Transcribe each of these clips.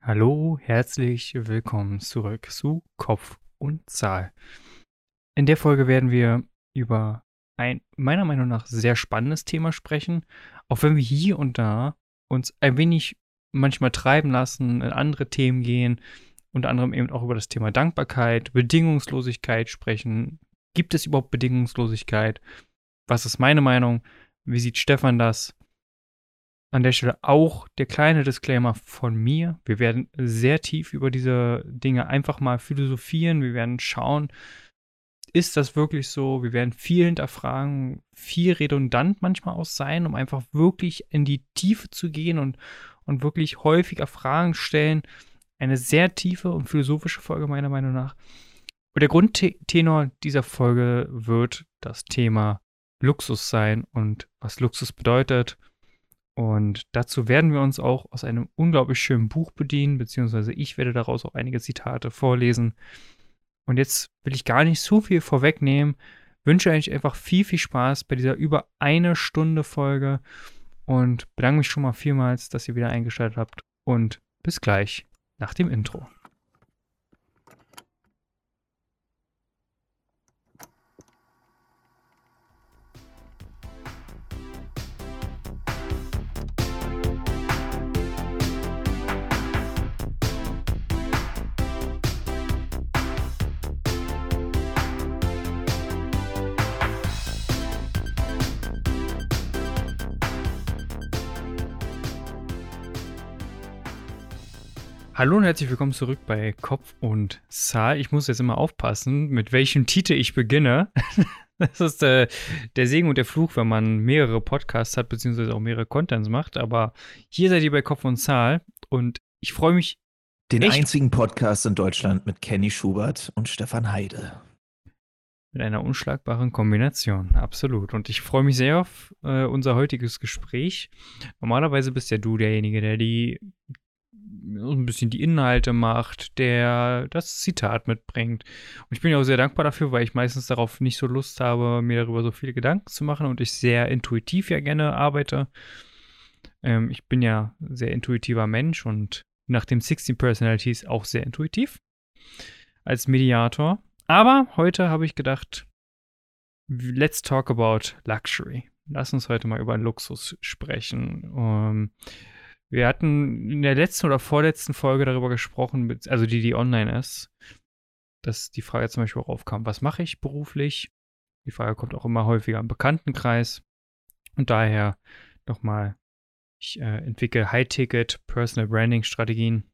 Hallo, herzlich willkommen zurück zu Kopf und Zahl. In der Folge werden wir über ein meiner Meinung nach sehr spannendes Thema sprechen, auch wenn wir hier und da uns ein wenig manchmal treiben lassen, in andere Themen gehen, unter anderem eben auch über das Thema Dankbarkeit, Bedingungslosigkeit sprechen. Gibt es überhaupt Bedingungslosigkeit? Was ist meine Meinung? Wie sieht Stefan das? An der Stelle auch der kleine Disclaimer von mir. Wir werden sehr tief über diese Dinge einfach mal philosophieren. Wir werden schauen, ist das wirklich so? Wir werden viel hinterfragen, viel redundant manchmal auch sein, um einfach wirklich in die Tiefe zu gehen und, und wirklich häufiger Fragen stellen. Eine sehr tiefe und philosophische Folge meiner Meinung nach. Und der Grundtenor dieser Folge wird das Thema Luxus sein und was Luxus bedeutet und dazu werden wir uns auch aus einem unglaublich schönen Buch bedienen, beziehungsweise ich werde daraus auch einige Zitate vorlesen. Und jetzt will ich gar nicht so viel vorwegnehmen. Wünsche euch einfach viel, viel Spaß bei dieser über eine Stunde Folge und bedanke mich schon mal vielmals, dass ihr wieder eingeschaltet habt. Und bis gleich nach dem Intro. Hallo und herzlich willkommen zurück bei Kopf und Zahl. Ich muss jetzt immer aufpassen, mit welchem Titel ich beginne. Das ist äh, der Segen und der Fluch, wenn man mehrere Podcasts hat, beziehungsweise auch mehrere Contents macht. Aber hier seid ihr bei Kopf und Zahl und ich freue mich. Den echt. einzigen Podcast in Deutschland mit Kenny Schubert und Stefan Heide. Mit einer unschlagbaren Kombination, absolut. Und ich freue mich sehr auf äh, unser heutiges Gespräch. Normalerweise bist ja du derjenige, der die ein bisschen die Inhalte macht, der das Zitat mitbringt. Und ich bin auch sehr dankbar dafür, weil ich meistens darauf nicht so Lust habe, mir darüber so viele Gedanken zu machen und ich sehr intuitiv ja gerne arbeite. Ähm, ich bin ja sehr intuitiver Mensch und nach dem 16 Personalities auch sehr intuitiv als Mediator. Aber heute habe ich gedacht, let's talk about luxury. Lass uns heute mal über Luxus sprechen. Ähm, wir hatten in der letzten oder vorletzten Folge darüber gesprochen, also die, die online ist, dass die Frage zum Beispiel auch aufkam, was mache ich beruflich? Die Frage kommt auch immer häufiger im Bekanntenkreis. Und daher nochmal, ich äh, entwickle High-Ticket Personal Branding Strategien.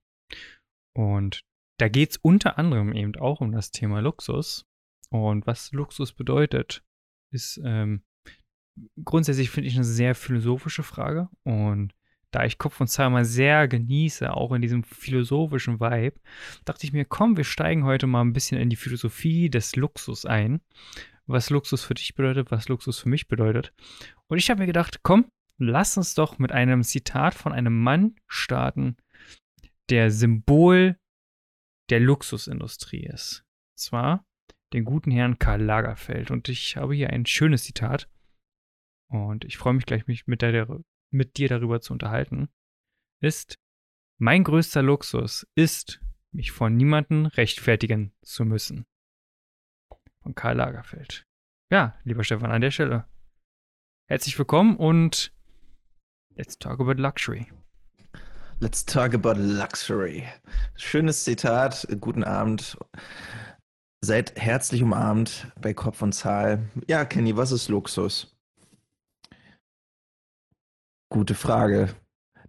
Und da geht es unter anderem eben auch um das Thema Luxus. Und was Luxus bedeutet, ist ähm, grundsätzlich finde ich eine sehr philosophische Frage. Und da ich Kopf und Zahl sehr genieße, auch in diesem philosophischen Vibe, dachte ich mir, komm, wir steigen heute mal ein bisschen in die Philosophie des Luxus ein. Was Luxus für dich bedeutet, was Luxus für mich bedeutet. Und ich habe mir gedacht, komm, lass uns doch mit einem Zitat von einem Mann starten, der Symbol der Luxusindustrie ist. Und zwar den guten Herrn Karl Lagerfeld. Und ich habe hier ein schönes Zitat. Und ich freue mich gleich, mich mit der mit dir darüber zu unterhalten, ist, mein größter Luxus ist, mich von niemandem rechtfertigen zu müssen. Von Karl Lagerfeld. Ja, lieber Stefan, an der Stelle. Herzlich willkommen und let's talk about luxury. Let's talk about luxury. Schönes Zitat, guten Abend. Seid herzlich umarmt bei Kopf und Zahl. Ja, Kenny, was ist Luxus? Gute Frage.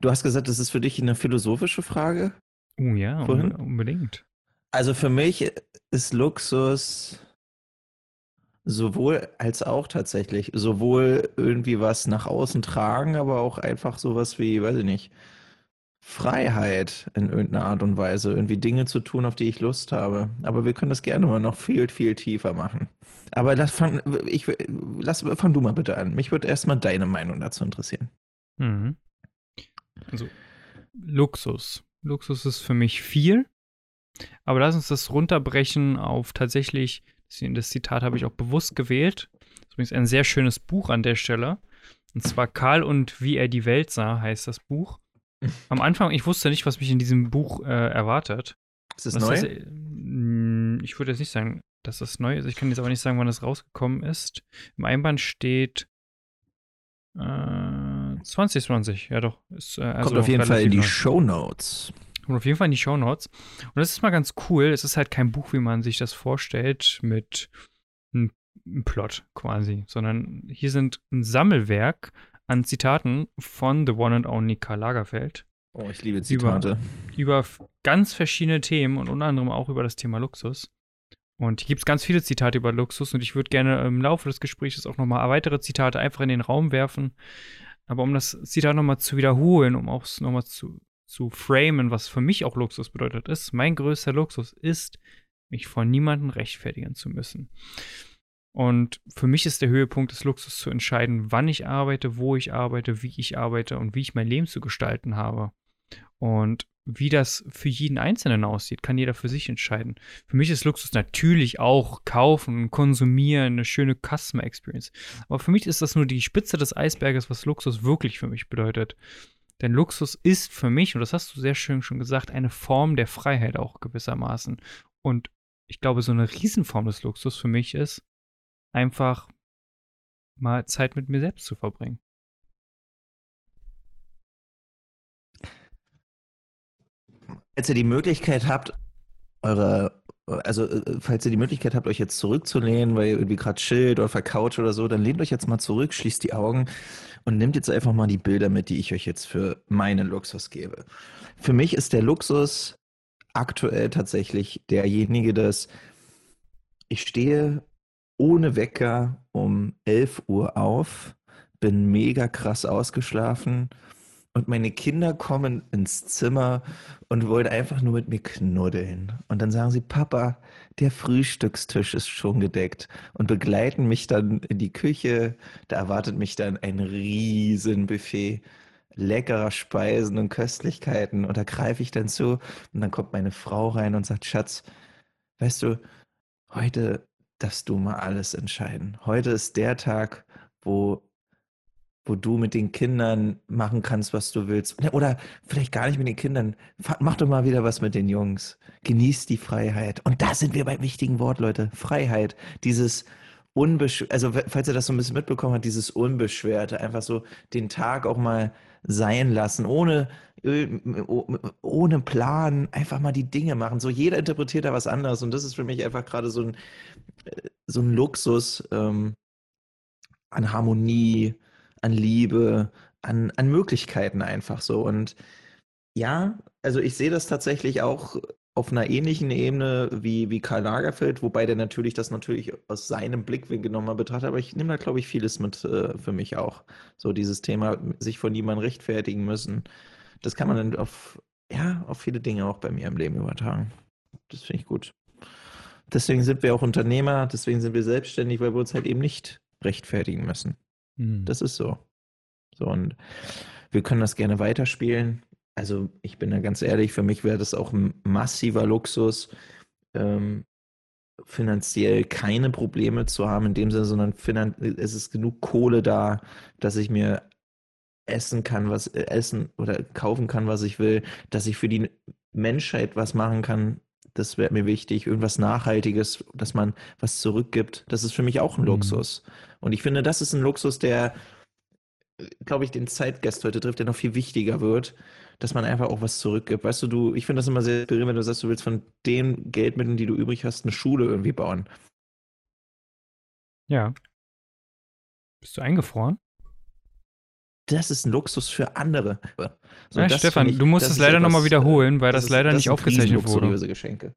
Du hast gesagt, das ist für dich eine philosophische Frage? Oh ja, vorhin? unbedingt. Also für mich ist Luxus sowohl als auch tatsächlich. Sowohl irgendwie was nach außen tragen, aber auch einfach sowas wie, weiß ich nicht, Freiheit in irgendeiner Art und Weise. Irgendwie Dinge zu tun, auf die ich Lust habe. Aber wir können das gerne mal noch viel, viel tiefer machen. Aber lass, fang, ich, lass, fang du mal bitte an. Mich würde erstmal deine Meinung dazu interessieren. Mhm. Also Luxus. Luxus ist für mich viel. Aber lass uns das runterbrechen auf tatsächlich, das Zitat habe ich auch bewusst gewählt. Das ist übrigens ein sehr schönes Buch an der Stelle. Und zwar Karl und wie er die Welt sah, heißt das Buch. am Anfang, ich wusste nicht, was mich in diesem Buch äh, erwartet. Ist das Was neu? Das, äh, mh, ich würde jetzt nicht sagen, dass das neu ist. Ich kann jetzt aber nicht sagen, wann es rausgekommen ist. Im Einband steht äh, 2020, ja doch. Ist, äh, also Kommt auf jeden Fall in die. Show Notes. Kommt auf jeden Fall in die Shownotes. Und das ist mal ganz cool. Es ist halt kein Buch, wie man sich das vorstellt, mit einem Plot quasi, sondern hier sind ein Sammelwerk an Zitaten von The One and Only Karl Lagerfeld Oh, ich liebe Zitate. über f- ganz verschiedene Themen und unter anderem auch über das Thema Luxus. Und hier gibt es ganz viele Zitate über Luxus und ich würde gerne im Laufe des Gesprächs auch nochmal weitere Zitate einfach in den Raum werfen. Aber um das Zitat nochmal zu wiederholen, um auch nochmal zu, zu framen, was für mich auch Luxus bedeutet, ist, mein größter Luxus ist, mich vor niemandem rechtfertigen zu müssen. Und für mich ist der Höhepunkt des Luxus zu entscheiden, wann ich arbeite, wo ich arbeite, wie ich arbeite und wie ich mein Leben zu gestalten habe. Und wie das für jeden Einzelnen aussieht, kann jeder für sich entscheiden. Für mich ist Luxus natürlich auch kaufen, konsumieren, eine schöne Customer Experience. Aber für mich ist das nur die Spitze des Eisberges, was Luxus wirklich für mich bedeutet. Denn Luxus ist für mich, und das hast du sehr schön schon gesagt, eine Form der Freiheit auch gewissermaßen. Und ich glaube, so eine Riesenform des Luxus für mich ist, einfach mal Zeit mit mir selbst zu verbringen. Falls ihr die Möglichkeit habt, eure, also äh, falls ihr die Möglichkeit habt, euch jetzt zurückzulehnen, weil ihr irgendwie gerade chillt oder vercoucht oder so, dann lehnt euch jetzt mal zurück, schließt die Augen und nehmt jetzt einfach mal die Bilder mit, die ich euch jetzt für meinen Luxus gebe. Für mich ist der Luxus aktuell tatsächlich derjenige, dass ich stehe ohne Wecker um 11 Uhr auf, bin mega krass ausgeschlafen und meine Kinder kommen ins Zimmer und wollen einfach nur mit mir knuddeln. Und dann sagen sie, Papa, der Frühstückstisch ist schon gedeckt und begleiten mich dann in die Küche. Da erwartet mich dann ein Riesenbuffet leckerer Speisen und Köstlichkeiten. Und da greife ich dann zu und dann kommt meine Frau rein und sagt, Schatz, weißt du, heute darfst du mal alles entscheiden. Heute ist der Tag, wo wo du mit den Kindern machen kannst, was du willst. Oder vielleicht gar nicht mit den Kindern. Mach doch mal wieder was mit den Jungs. Genieß die Freiheit. Und da sind wir beim wichtigen Wort, Leute. Freiheit. Dieses unbeschwerte, also falls ihr das so ein bisschen mitbekommen habt, dieses Unbeschwerte. Einfach so den Tag auch mal sein lassen, ohne, ohne Plan, einfach mal die Dinge machen. So jeder interpretiert da was anderes. Und das ist für mich einfach gerade so ein, äh, so ein Luxus ähm, an Harmonie, an Liebe, an, an Möglichkeiten einfach so. Und ja, also ich sehe das tatsächlich auch auf einer ähnlichen Ebene wie, wie Karl Lagerfeld, wobei der natürlich das natürlich aus seinem Blickwinkel nochmal betrachtet, aber ich nehme da, glaube ich, vieles mit äh, für mich auch. So dieses Thema, sich von niemandem rechtfertigen müssen. Das kann man dann auf, ja, auf viele Dinge auch bei mir im Leben übertragen. Das finde ich gut. Deswegen sind wir auch Unternehmer, deswegen sind wir selbstständig, weil wir uns halt eben nicht rechtfertigen müssen. Hm. Das ist so. So, und wir können das gerne weiterspielen. Also, ich bin da ganz ehrlich, für mich wäre das auch ein massiver Luxus, ähm, finanziell keine Probleme zu haben in dem Sinne, sondern es ist genug Kohle da, dass ich mir essen kann, was äh, essen oder kaufen kann, was ich will, dass ich für die Menschheit was machen kann. Das wäre mir wichtig, irgendwas Nachhaltiges, dass man was zurückgibt. Das ist für mich auch ein Mhm. Luxus. Und ich finde, das ist ein Luxus, der, glaube ich, den Zeitgeist heute trifft, der noch viel wichtiger wird, dass man einfach auch was zurückgibt. Weißt du, du, ich finde das immer sehr inspirierend, wenn du sagst, du willst von den Geldmitteln, die du übrig hast, eine Schule irgendwie bauen. Ja. Bist du eingefroren? Das ist ein Luxus für andere. So, ja, das Stefan, ich- du musst das es leider nochmal wiederholen, weil das, ist- leider das nicht aufgezeichnet wurde. Geschenke.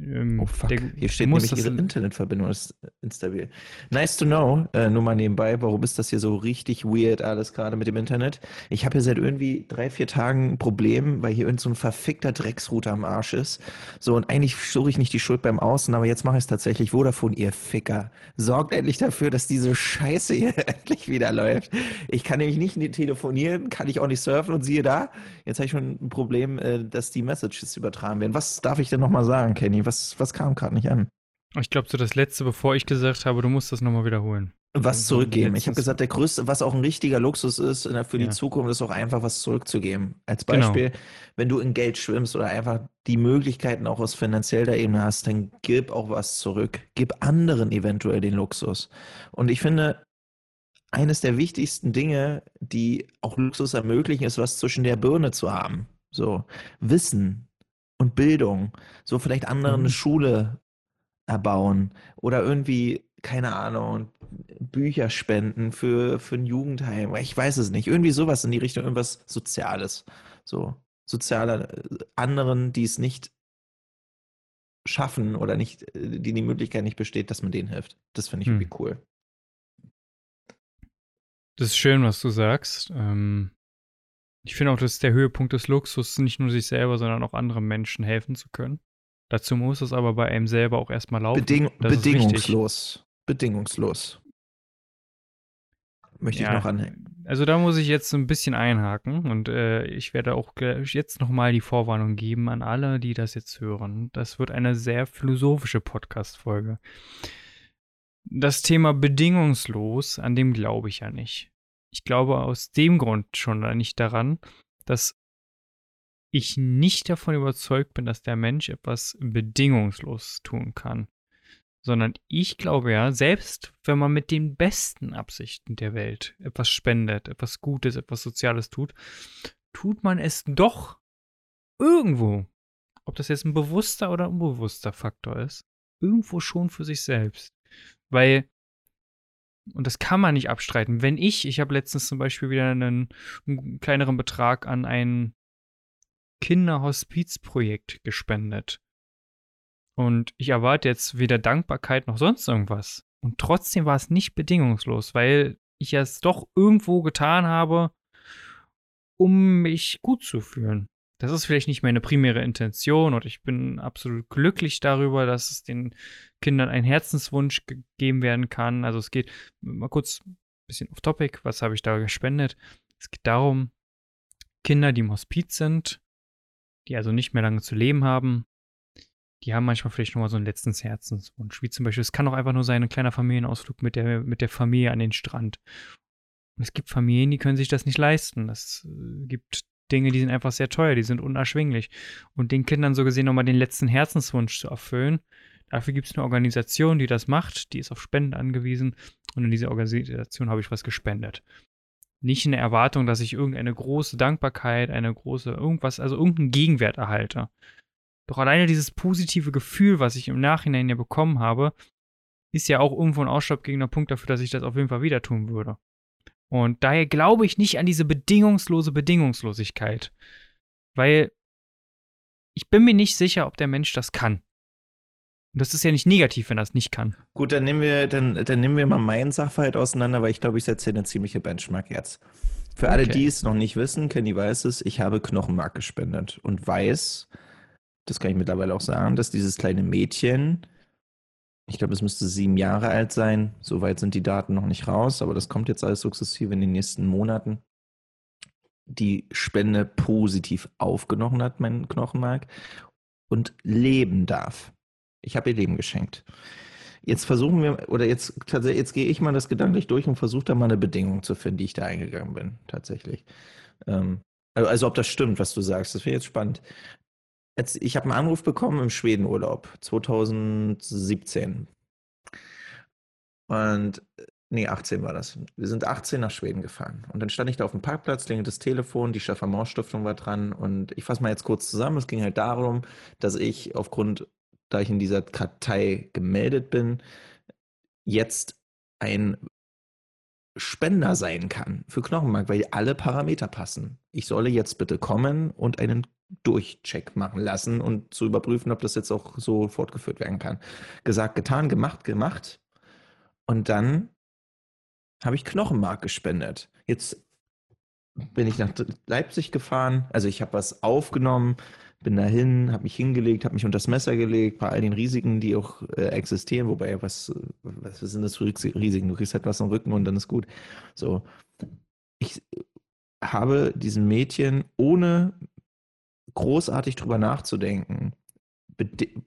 Ähm, Oh fuck, der- hier steht nämlich, Ihre Internetverbindung ist instabil. Nice to know, äh, nur mal nebenbei, warum ist das hier so richtig weird alles gerade mit dem Internet? Ich habe hier seit irgendwie drei, vier Tagen ein Problem, weil hier irgend so ein verfickter Drecksrouter am Arsch ist. So, und eigentlich suche ich nicht die Schuld beim Außen, aber jetzt mache ich es tatsächlich. Vodafone, ihr Ficker. Sorgt endlich dafür, dass diese Scheiße hier endlich wieder läuft. Ich kann nämlich nicht telefonieren, kann ich auch nicht surfen und siehe da, jetzt habe ich schon ein Problem, äh, dass die Messages übertragen werden. Was darf ich denn nochmal sagen, Kenny? Was, was kam gerade nicht an? Ich glaube, so das letzte, bevor ich gesagt habe, du musst das nochmal wiederholen. Was zurückgeben. Ich habe gesagt, der größte, was auch ein richtiger Luxus ist äh, für die ja. Zukunft, ist auch einfach was zurückzugeben. Als genau. Beispiel, genau. wenn du in Geld schwimmst oder einfach die Möglichkeiten auch aus finanzieller Ebene hast, dann gib auch was zurück. Gib anderen eventuell den Luxus. Und ich finde, eines der wichtigsten Dinge, die auch Luxus ermöglichen, ist, was zwischen der Birne zu haben. So Wissen und Bildung. So vielleicht anderen mhm. eine Schule erbauen oder irgendwie keine Ahnung, Bücher spenden für, für ein Jugendheim. Ich weiß es nicht. Irgendwie sowas in die Richtung, irgendwas Soziales. So, sozialer äh, anderen, die es nicht schaffen oder nicht, äh, die die Möglichkeit nicht besteht, dass man denen hilft. Das finde ich hm. irgendwie cool. Das ist schön, was du sagst. Ähm, ich finde auch, das ist der Höhepunkt des Luxus, nicht nur sich selber, sondern auch anderen Menschen helfen zu können. Dazu muss es aber bei einem selber auch erstmal laufen. Beding bedingungslos bedingungslos. Möchte ja, ich noch anhängen. Also da muss ich jetzt ein bisschen einhaken und äh, ich werde auch jetzt nochmal die Vorwarnung geben an alle, die das jetzt hören. Das wird eine sehr philosophische Podcast-Folge. Das Thema bedingungslos, an dem glaube ich ja nicht. Ich glaube aus dem Grund schon nicht daran, dass ich nicht davon überzeugt bin, dass der Mensch etwas bedingungslos tun kann sondern ich glaube ja, selbst wenn man mit den besten Absichten der Welt etwas spendet, etwas Gutes, etwas Soziales tut, tut man es doch irgendwo, ob das jetzt ein bewusster oder unbewusster Faktor ist, irgendwo schon für sich selbst. Weil, und das kann man nicht abstreiten, wenn ich, ich habe letztens zum Beispiel wieder einen, einen kleineren Betrag an ein Kinderhospizprojekt gespendet. Und ich erwarte jetzt weder Dankbarkeit noch sonst irgendwas. Und trotzdem war es nicht bedingungslos, weil ich es doch irgendwo getan habe, um mich gut zu fühlen. Das ist vielleicht nicht meine primäre Intention und ich bin absolut glücklich darüber, dass es den Kindern ein Herzenswunsch gegeben werden kann. Also es geht mal kurz ein bisschen off topic, was habe ich da gespendet? Es geht darum, Kinder, die im Hospiz sind, die also nicht mehr lange zu leben haben, die haben manchmal vielleicht nochmal so einen letzten Herzenswunsch. Wie zum Beispiel, es kann auch einfach nur sein, ein kleiner Familienausflug mit der, mit der Familie an den Strand. Und es gibt Familien, die können sich das nicht leisten. Es äh, gibt Dinge, die sind einfach sehr teuer, die sind unerschwinglich. Und den Kindern so gesehen nochmal den letzten Herzenswunsch zu erfüllen, dafür gibt es eine Organisation, die das macht, die ist auf Spenden angewiesen. Und in dieser Organisation habe ich was gespendet. Nicht in der Erwartung, dass ich irgendeine große Dankbarkeit, eine große irgendwas, also irgendeinen Gegenwert erhalte. Doch alleine dieses positive Gefühl, was ich im Nachhinein ja bekommen habe, ist ja auch irgendwo ein ausschlaggebender Punkt dafür, dass ich das auf jeden Fall wieder tun würde. Und daher glaube ich nicht an diese bedingungslose Bedingungslosigkeit. Weil ich bin mir nicht sicher, ob der Mensch das kann. Und das ist ja nicht negativ, wenn er es nicht kann. Gut, dann nehmen wir, dann, dann nehmen wir mal meinen Sachverhalt auseinander, weil ich glaube, ich setze hier eine ziemliche Benchmark jetzt. Für okay. alle, die es noch nicht wissen, Kenny weiß es, ich habe Knochenmark gespendet und weiß, das kann ich mittlerweile auch sagen, dass dieses kleine Mädchen, ich glaube, es müsste sieben Jahre alt sein, soweit sind die Daten noch nicht raus, aber das kommt jetzt alles sukzessive in den nächsten Monaten, die Spende positiv aufgenommen hat, mein Knochenmark, und leben darf. Ich habe ihr Leben geschenkt. Jetzt versuchen wir, oder jetzt tatsächlich, jetzt gehe ich mal das gedanklich durch und versuche da mal eine Bedingung zu finden, die ich da eingegangen bin, tatsächlich. Ähm, also ob das stimmt, was du sagst, das wäre jetzt spannend. Jetzt, ich habe einen Anruf bekommen im Schwedenurlaub 2017. Und nee, 18 war das. Wir sind 18 nach Schweden gefahren. Und dann stand ich da auf dem Parkplatz, klingelt das Telefon, die Chaffamont-Stiftung war dran. Und ich fasse mal jetzt kurz zusammen. Es ging halt darum, dass ich aufgrund, da ich in dieser Kartei gemeldet bin, jetzt ein Spender sein kann für Knochenmark, weil alle Parameter passen. Ich solle jetzt bitte kommen und einen Durchcheck machen lassen und zu überprüfen, ob das jetzt auch so fortgeführt werden kann. Gesagt, getan, gemacht, gemacht. Und dann habe ich Knochenmark gespendet. Jetzt bin ich nach Leipzig gefahren, also ich habe was aufgenommen, bin dahin, habe mich hingelegt, habe mich unter das Messer gelegt, bei all den Risiken, die auch äh, existieren, wobei, was, was sind das für Risiken? Du kriegst halt was am Rücken und dann ist gut. So. Ich habe diesem Mädchen ohne großartig drüber nachzudenken.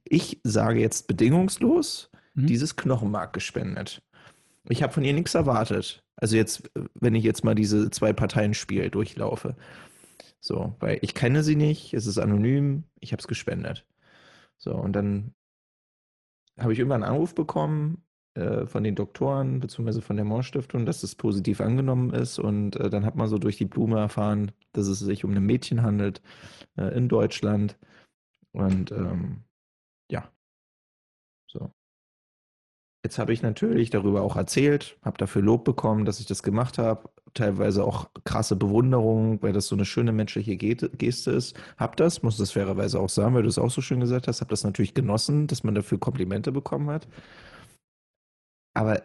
Ich sage jetzt bedingungslos mhm. dieses Knochenmark gespendet. Ich habe von ihr nichts erwartet. Also jetzt, wenn ich jetzt mal diese zwei Parteien Spiel durchlaufe. So, weil ich kenne sie nicht, es ist anonym, ich habe es gespendet. So, und dann habe ich irgendwann einen Anruf bekommen äh, von den Doktoren beziehungsweise von der Moor-Stiftung, dass es positiv angenommen ist. Und äh, dann hat man so durch die Blume erfahren, dass es sich um ein Mädchen handelt äh, in Deutschland. Und ähm, ja, so. Jetzt habe ich natürlich darüber auch erzählt, habe dafür Lob bekommen, dass ich das gemacht habe. Teilweise auch krasse Bewunderung, weil das so eine schöne menschliche Geste ist. Hab das, muss das fairerweise auch sagen, weil du es auch so schön gesagt hast, habe das natürlich genossen, dass man dafür Komplimente bekommen hat. Aber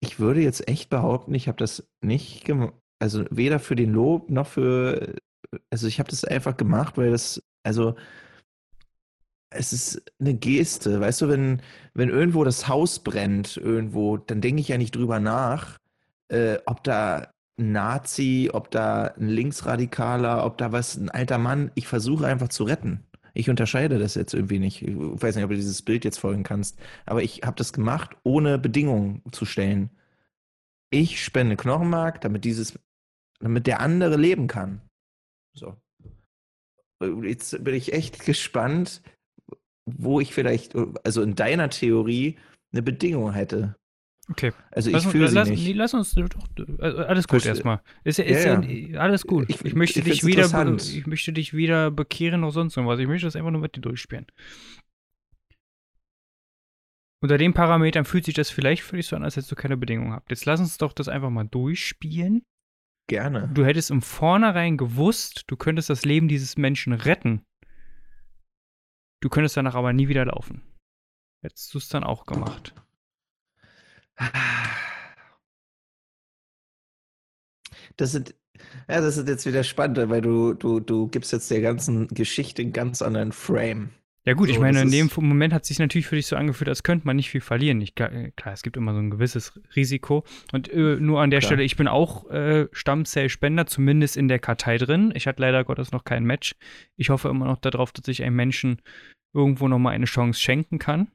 ich würde jetzt echt behaupten, ich habe das nicht gemacht, also weder für den Lob noch für, also ich habe das einfach gemacht, weil das, also es ist eine Geste. Weißt du, wenn, wenn irgendwo das Haus brennt, irgendwo, dann denke ich ja nicht drüber nach, äh, ob da ein Nazi, ob da ein Linksradikaler, ob da was, ein alter Mann. Ich versuche einfach zu retten. Ich unterscheide das jetzt irgendwie nicht. Ich weiß nicht, ob du dieses Bild jetzt folgen kannst. Aber ich habe das gemacht, ohne Bedingungen zu stellen. Ich spende Knochenmark, damit dieses, damit der andere leben kann. So. Jetzt bin ich echt gespannt, wo ich vielleicht, also in deiner Theorie, eine Bedingung hätte. Okay. Also ich fühle lass, nicht. Lass uns doch, also alles gut erstmal. Ist, ist ja, ja, alles gut. Ich, ich möchte ich dich wieder, ich möchte dich wieder bekehren oder sonst irgendwas. Ich möchte das einfach nur mit dir durchspielen. Unter den Parametern fühlt sich das vielleicht für dich so an, als hättest du keine Bedingungen gehabt. Jetzt lass uns doch das einfach mal durchspielen. Gerne. Du hättest im Vornherein gewusst, du könntest das Leben dieses Menschen retten. Du könntest danach aber nie wieder laufen. Hättest du es dann auch gemacht. Das sind, ja, das ist jetzt wieder spannend, weil du, du, du gibst jetzt der ganzen Geschichte einen ganz anderen Frame. Ja gut, So, ich meine, in dem Moment hat es sich natürlich für dich so angefühlt, als könnte man nicht viel verlieren. Ich, klar, es gibt immer so ein gewisses Risiko. Und äh, nur an der Klar. Stelle, ich bin auch äh, Stammzellspender, zumindest in der Kartei drin. Ich hatte leider Gottes noch kein Match. Ich hoffe immer noch darauf, dass ich einem Menschen irgendwo nochmal eine Chance schenken kann.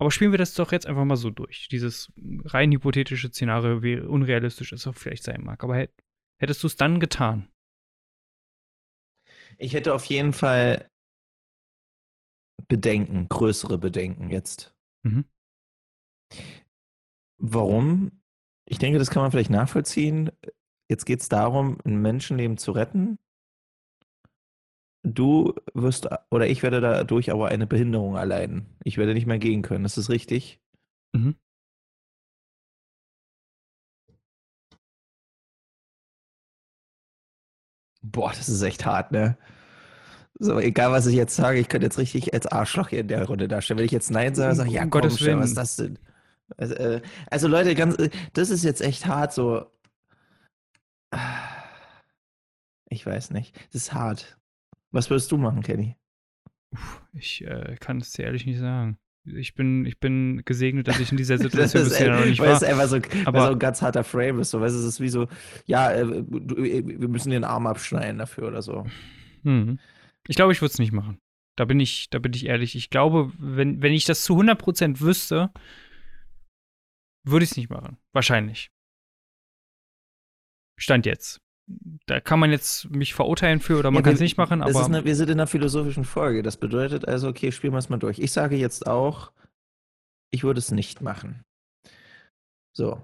Aber spielen wir das doch jetzt einfach mal so durch. Dieses rein hypothetische Szenario, wie unrealistisch es auch vielleicht sein mag. Aber hätt, hättest du es dann getan? Ich hätte auf jeden Fall Bedenken, größere Bedenken jetzt. Mhm. Warum? Ich denke, das kann man vielleicht nachvollziehen. Jetzt geht es darum, ein Menschenleben zu retten. Du wirst oder ich werde dadurch aber eine Behinderung erleiden. Ich werde nicht mehr gehen können. Ist das richtig? Mhm. Boah, das ist echt hart, ne? So, egal was ich jetzt sage, ich könnte jetzt richtig als Arschloch hier in der Runde darstellen. Wenn ich jetzt Nein sage, sage ich, ja, Um komm, Gottes Stefan, was ist Willen. das denn? Also, äh, also Leute, ganz, äh, das ist jetzt echt hart, so. Ich weiß nicht. Das ist hart. Was würdest du machen, Kenny? Ich äh, kann es dir ehrlich nicht sagen. Ich bin, ich bin gesegnet, dass ich in dieser Das Situation bisher noch nicht weil war. es einfach so, Aber- so ein ganz harter Frame ist. So, weißt, es ist wie so, ja, äh, du, äh, wir müssen den Arm abschneiden dafür oder so. Hm. Ich glaube, ich würde es nicht machen. Da bin ich, da bin ich ehrlich. Ich glaube, wenn, wenn ich das zu 100% wüsste, würde ich es nicht machen. Wahrscheinlich. Stand jetzt. Da kann man jetzt mich verurteilen für oder man Ja, kann es nicht machen, aber eine, wir sind in einer philosophischen Folge. Das bedeutet also, okay, spielen wir es mal durch. Ich sage jetzt auch, ich würde es nicht machen. So.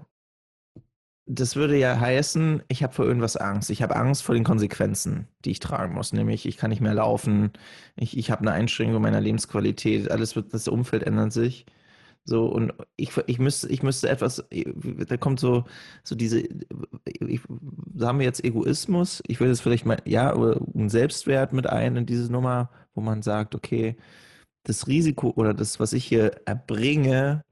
Das würde ja heißen, ich habe vor irgendwas Angst. Ich habe Angst vor den Konsequenzen, die ich tragen muss. Nämlich, ich kann nicht mehr laufen, ich, ich habe eine Einschränkung meiner Lebensqualität, alles wird, das Umfeld ändert sich. So, und ich, ich müsste, ich müsste etwas, da kommt so, so diese, ich, sagen wir jetzt Egoismus, ich will jetzt vielleicht mal, ja, oder einen Selbstwert mit ein in diese Nummer, wo man sagt, okay, das Risiko oder das, was ich hier erbringe,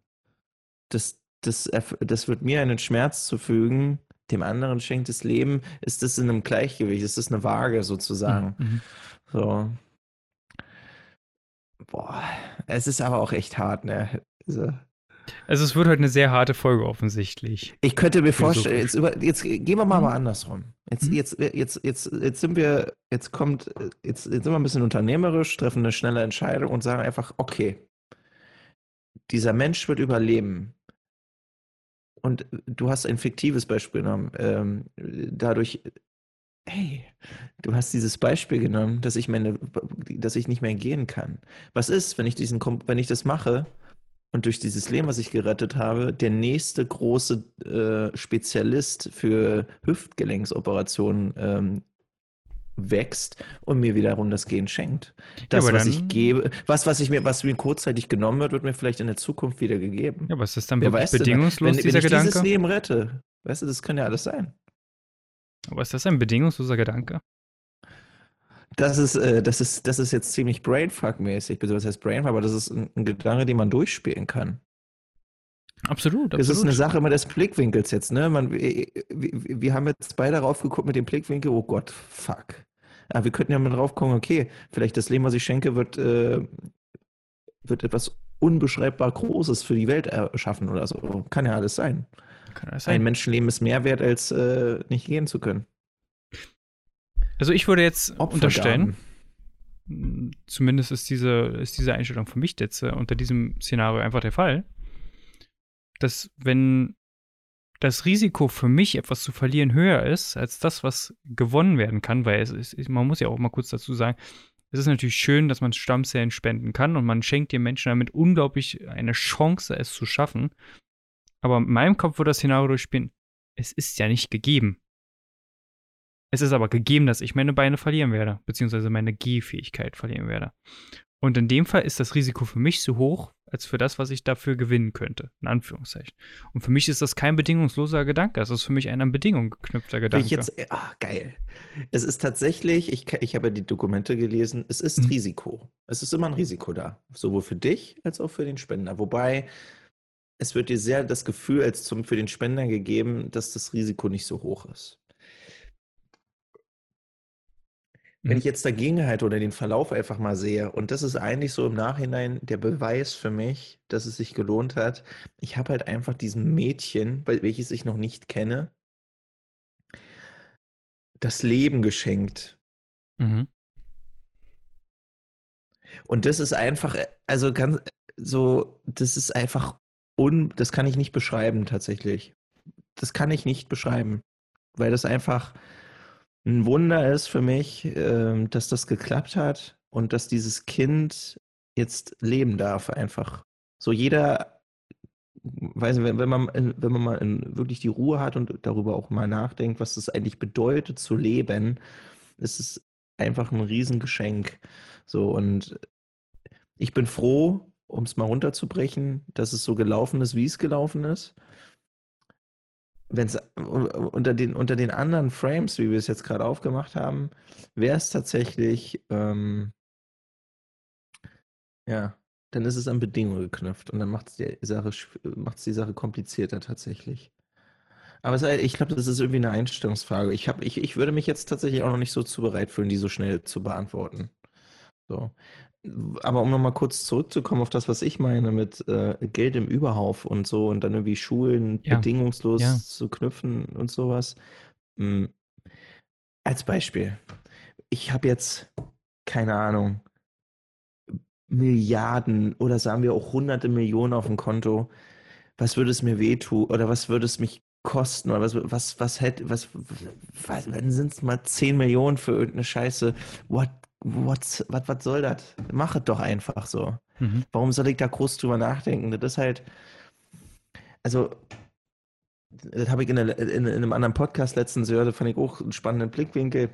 das, das, das wird mir einen Schmerz zufügen, dem anderen schenkt das Leben, ist das in einem Gleichgewicht, ist das eine Waage sozusagen. Mhm. So. Boah, es ist aber auch echt hart, ne? Also, Also es wird heute eine sehr harte Folge offensichtlich. Ich könnte mir vorstellen, jetzt, über, jetzt gehen wir mal, mal andersrum. Jetzt, Mhm. jetzt, jetzt, jetzt, jetzt sind wir, jetzt kommt, jetzt, jetzt sind wir ein bisschen unternehmerisch, treffen eine schnelle Entscheidung und sagen einfach, okay, dieser Mensch wird überleben. und du hast ein fiktives Beispiel genommen. Ähm, dadurch, hey, du hast dieses Beispiel genommen, dass ich meine, dass ich nicht mehr gehen kann. Was ist, wenn ich diesen, wenn ich das mache und durch dieses Leben, was ich gerettet habe, der nächste große äh, Spezialist für Hüftgelenksoperationen ähm, wächst und mir wiederum das Gen schenkt. Das, ja, was ich gebe, was, was ich mir, was mir kurzzeitig genommen wird, wird mir vielleicht in der Zukunft wieder gegeben. Ja, aber ist das dann wirklich bedingungslos, wenn, dieser wenn ich Gedanke? dieses Leben rette, weißt du, das kann ja alles sein. Aber ist das ein bedingungsloser Gedanke? Das ist, äh, das ist, das ist jetzt ziemlich Brainfuck-mäßig, was heißt Brainfuck, aber das ist ein, ein Gedanke, den man durchspielen kann. Absolut, absolut. Das ist eine Sache immer des Blickwinkels jetzt, ne? Man, wir, wir haben jetzt beide drauf geguckt mit dem Blickwinkel, oh Gott, fuck. Aber wir könnten ja mal drauf kommen, okay, vielleicht das Leben, was ich schenke, wird, äh, wird etwas unbeschreibbar Großes für die Welt erschaffen oder so. Kann ja alles sein. Kann alles sein. Ein Menschenleben ist mehr wert, als äh, nicht gehen zu können. Also ich würde jetzt Opfergaben. unterstellen, zumindest ist diese, ist diese Einstellung für mich jetzt äh, unter diesem Szenario einfach der Fall, dass wenn das Risiko für mich, etwas zu verlieren, höher ist als das, was gewonnen werden kann, weil es ist, man muss ja auch mal kurz dazu sagen, es ist natürlich schön, dass man Stammzellen spenden kann und man schenkt den Menschen damit unglaublich eine Chance, es zu schaffen. Aber in meinem Kopf würde das Szenario durchspielen, es ist ja nicht gegeben. Es ist aber gegeben, dass ich meine Beine verlieren werde, beziehungsweise meine Gehfähigkeit verlieren werde. Und in dem Fall ist das Risiko für mich so hoch, als für das, was ich dafür gewinnen könnte. In Anführungszeichen. Und für mich ist das kein bedingungsloser Gedanke. Das ist für mich ein an Bedingungen geknüpfter Gedanke. Ich jetzt, ach, geil. Es ist tatsächlich, ich, ich habe die Dokumente gelesen, es ist mhm. Risiko. Es ist immer ein Risiko da. Sowohl für dich als auch für den Spender. Wobei es wird dir sehr das Gefühl als zum, für den Spender gegeben, dass das Risiko nicht so hoch ist. Wenn mhm. ich jetzt dagegen halte oder den Verlauf einfach mal sehe, und das ist eigentlich so im Nachhinein der Beweis für mich, dass es sich gelohnt hat. Ich habe halt einfach diesem Mädchen, welches ich noch nicht kenne, das Leben geschenkt. Mhm. Und das ist einfach, also ganz so, das ist einfach un, das kann ich nicht beschreiben tatsächlich. Das kann ich nicht beschreiben, weil das einfach ein Wunder ist für mich, ähm, dass das geklappt hat und dass dieses Kind jetzt leben darf einfach. So jeder, weiß nicht, wenn man, wenn man mal wirklich die Ruhe hat und darüber auch mal nachdenkt, was das eigentlich bedeutet zu leben, ist es einfach ein Riesengeschenk. So und ich bin froh, um es mal runterzubrechen, dass es so gelaufen ist, wie es gelaufen ist wenn es unter den, unter den anderen Frames, wie wir es jetzt gerade aufgemacht haben, wäre es tatsächlich, ähm, ja, dann ist es an Bedingungen geknüpft und dann macht es die Sache, macht's die Sache komplizierter tatsächlich. Aber ich glaube, das ist irgendwie eine Einstellungsfrage. Ich, hab, ich, ich würde mich jetzt tatsächlich auch noch nicht so zu bereit fühlen, die so schnell zu beantworten. So. Aber um nochmal kurz zurückzukommen auf das, was ich meine mit äh, Geld im Überhauf und so und dann irgendwie Schulen ja. bedingungslos ja. zu knüpfen und sowas. Hm. Als Beispiel. Ich habe jetzt, keine Ahnung, Milliarden oder sagen wir auch hunderte Millionen auf dem Konto. Was würde es mir wehtun oder was würde es mich kosten oder was, was, was hätte, was, was, was sind es mal 10 Millionen für irgendeine Scheiße? What was, was soll das? Mach es doch einfach so. Mhm. Warum soll ich da groß drüber nachdenken? Das ist halt, also, das habe ich in, der, in, in, einem anderen Podcast letztens gehört, fand ich auch einen spannenden Blickwinkel.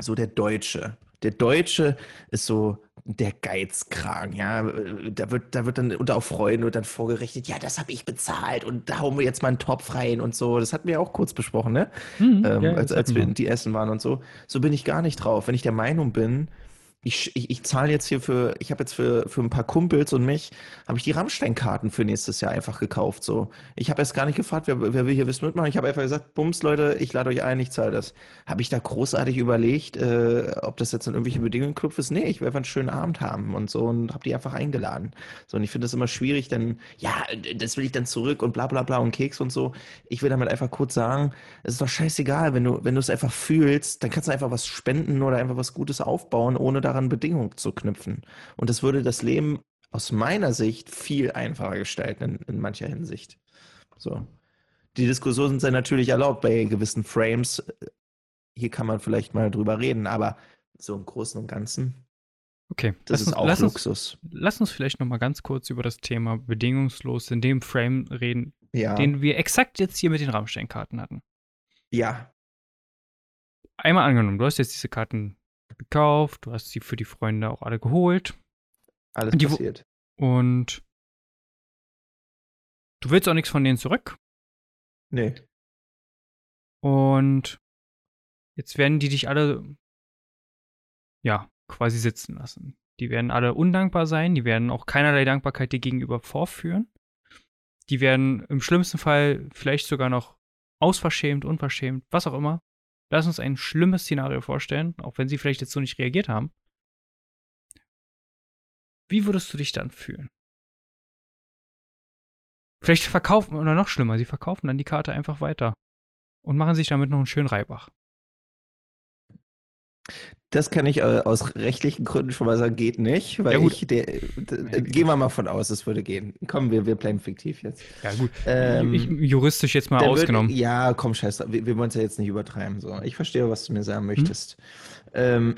So der Deutsche. Der Deutsche ist so der Geizkragen, ja. Da wird, da wird dann unter auf Freuden und dann vorgerichtet, ja, das habe ich bezahlt und da hauen wir jetzt mal einen Topf rein und so. Das hatten wir auch kurz besprochen, ne? Mhm, ähm, ja, als, als wir die Essen waren und so. So bin ich gar nicht drauf. Wenn ich der Meinung bin, ich, ich, ich zahle jetzt hier für, ich habe jetzt für, für ein paar Kumpels und mich, habe ich die Rammstein-Karten für nächstes Jahr einfach gekauft. So. Ich habe erst gar nicht gefragt, wer, wer will hier was mitmachen. Ich habe einfach gesagt, Bums, Leute, ich lade euch ein, ich zahle das. Habe ich da großartig überlegt, äh, ob das jetzt in irgendwelche Bedingungen knüpft ist? Nee, ich will einfach einen schönen Abend haben und so und habe die einfach eingeladen. So, und ich finde das immer schwierig, dann, ja, das will ich dann zurück und bla bla bla und Keks und so. Ich will damit einfach kurz sagen, es ist doch scheißegal, wenn du, wenn du es einfach fühlst, dann kannst du einfach was spenden oder einfach was Gutes aufbauen, ohne da daran Bedingungen zu knüpfen. Und das würde das Leben aus meiner Sicht viel einfacher gestalten in, in mancher Hinsicht. So. die Diskussionen sind natürlich erlaubt bei gewissen Frames. Hier kann man vielleicht mal drüber reden, aber so im Großen und Ganzen, Okay, das lass ist uns, auch lass uns, Luxus. lass uns vielleicht noch mal ganz kurz über das Thema bedingungslos in dem Frame reden, Ja. den wir exakt jetzt hier mit den Rammstein-Karten hatten. ja. Einmal angenommen, du hast jetzt diese Karten gekauft, du hast sie für die Freunde auch alle geholt Alles Und passiert. und du willst auch nichts von denen zurück Nee. und jetzt werden die dich alle ja, quasi sitzen lassen. Die werden alle undankbar sein, die werden auch keinerlei Dankbarkeit dir gegenüber vorführen. Die werden im schlimmsten Fall vielleicht sogar noch ausverschämt, unverschämt, was auch immer. Lass uns ein schlimmes Szenario vorstellen, auch wenn sie vielleicht jetzt so nicht reagiert haben. Wie würdest du dich dann fühlen? Vielleicht verkaufen, oder noch schlimmer, sie verkaufen dann die Karte einfach weiter und machen sich damit noch einen schönen Reibach. Das kann ich äh, aus rechtlichen Gründen schon mal sagen, geht nicht, weil Ja, gut. ich, der, d- gehen wir mal von aus, es würde gehen. Komm, wir, wir bleiben fiktiv jetzt. Ja, gut. Ähm, ich, juristisch jetzt mal ausgenommen. ja, komm, scheiß drauf. Wir, wir wollen es ja jetzt nicht übertreiben. So. Ich verstehe, was du mir Mhm. sagen möchtest. Ähm,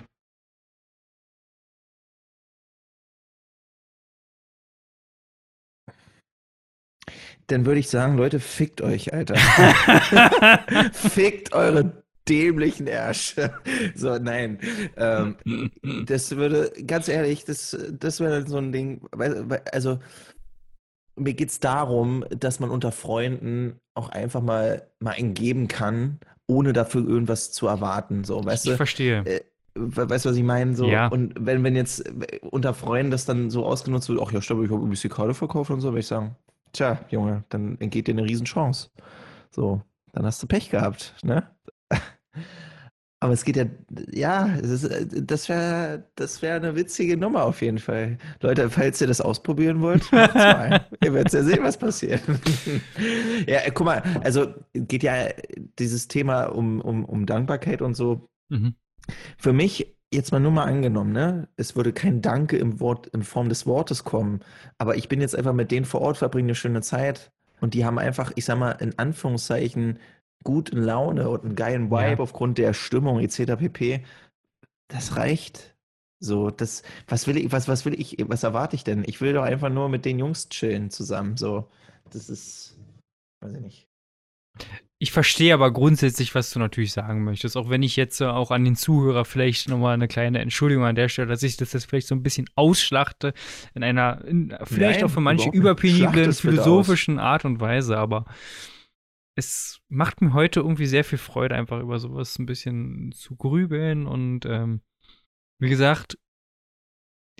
dann würde ich sagen, Leute, fickt euch, Alter. fickt eure dämlichen Ärsche. So, nein. Ähm, das würde, ganz ehrlich, das, das wäre so ein Ding, also mir geht es darum, dass man unter Freunden auch einfach mal, mal einen geben kann, ohne dafür irgendwas zu erwarten. So, weißt ich du? verstehe. Äh, we- Weißt du, was ich meine? So, Ja. Und wenn, wenn jetzt äh, unter Freunden das dann so ausgenutzt wird, ach ja, stimmt, ich habe ein bisschen Karte verkauft und so, würde ich sagen, tja, Junge, dann entgeht dir eine Riesenchance. So, dann hast du Pech gehabt, ne? Aber es geht ja, ja, ist, äh, das wäre das wär eine witzige Nummer auf jeden Fall. Leute, falls ihr das ausprobieren wollt, mal. ihr werdet ja sehen, was passiert. ja, äh, guck mal, also geht ja dieses Thema um, um, um Dankbarkeit und so. Mhm. Für mich, jetzt mal nur mal angenommen, ne, es würde kein Danke im Wort, in Form des Wortes kommen, aber ich bin jetzt einfach mit denen vor Ort, verbringe eine schöne Zeit und die haben einfach, ich sag mal, in Anführungszeichen, gute Laune und einen geilen Vibe Ja. aufgrund der Stimmung etc. pp. Das reicht. So, das, was will ich, was, was will ich, was erwarte ich denn? Ich will doch einfach nur mit den Jungs chillen zusammen. So, das ist, weiß ich nicht. Ich verstehe aber grundsätzlich, was du natürlich sagen möchtest. Auch wenn ich jetzt äh, auch an den Zuhörer vielleicht nochmal eine kleine Entschuldigung an der Stelle, dass ich das jetzt vielleicht so ein bisschen ausschlachte in einer, in, vielleicht Nein, auch für manche überpeniblen, philosophischen Art und Weise, aber es macht mir heute irgendwie sehr viel Freude, einfach über sowas ein bisschen zu grübeln und ähm, wie gesagt,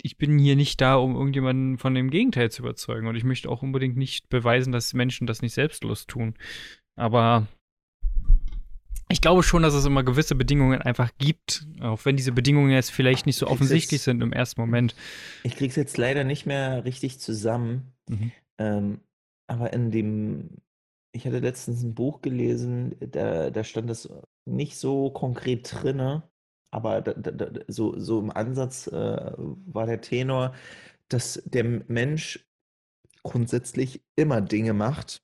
ich bin hier nicht da, um irgendjemanden von dem Gegenteil zu überzeugen und ich möchte auch unbedingt nicht beweisen, dass Menschen das nicht selbstlos tun. Aber ich glaube schon, dass es immer gewisse Bedingungen einfach gibt, auch wenn diese Bedingungen jetzt vielleicht nicht so offensichtlich jetzt- sind im ersten Moment. Ich krieg's jetzt leider nicht mehr richtig zusammen. Mhm. Ähm, aber in dem, ich hatte letztens ein Buch gelesen, da, da stand das nicht so konkret drinne, aber da, da, da, so, so im Ansatz äh, war der Tenor, dass der Mensch grundsätzlich immer Dinge macht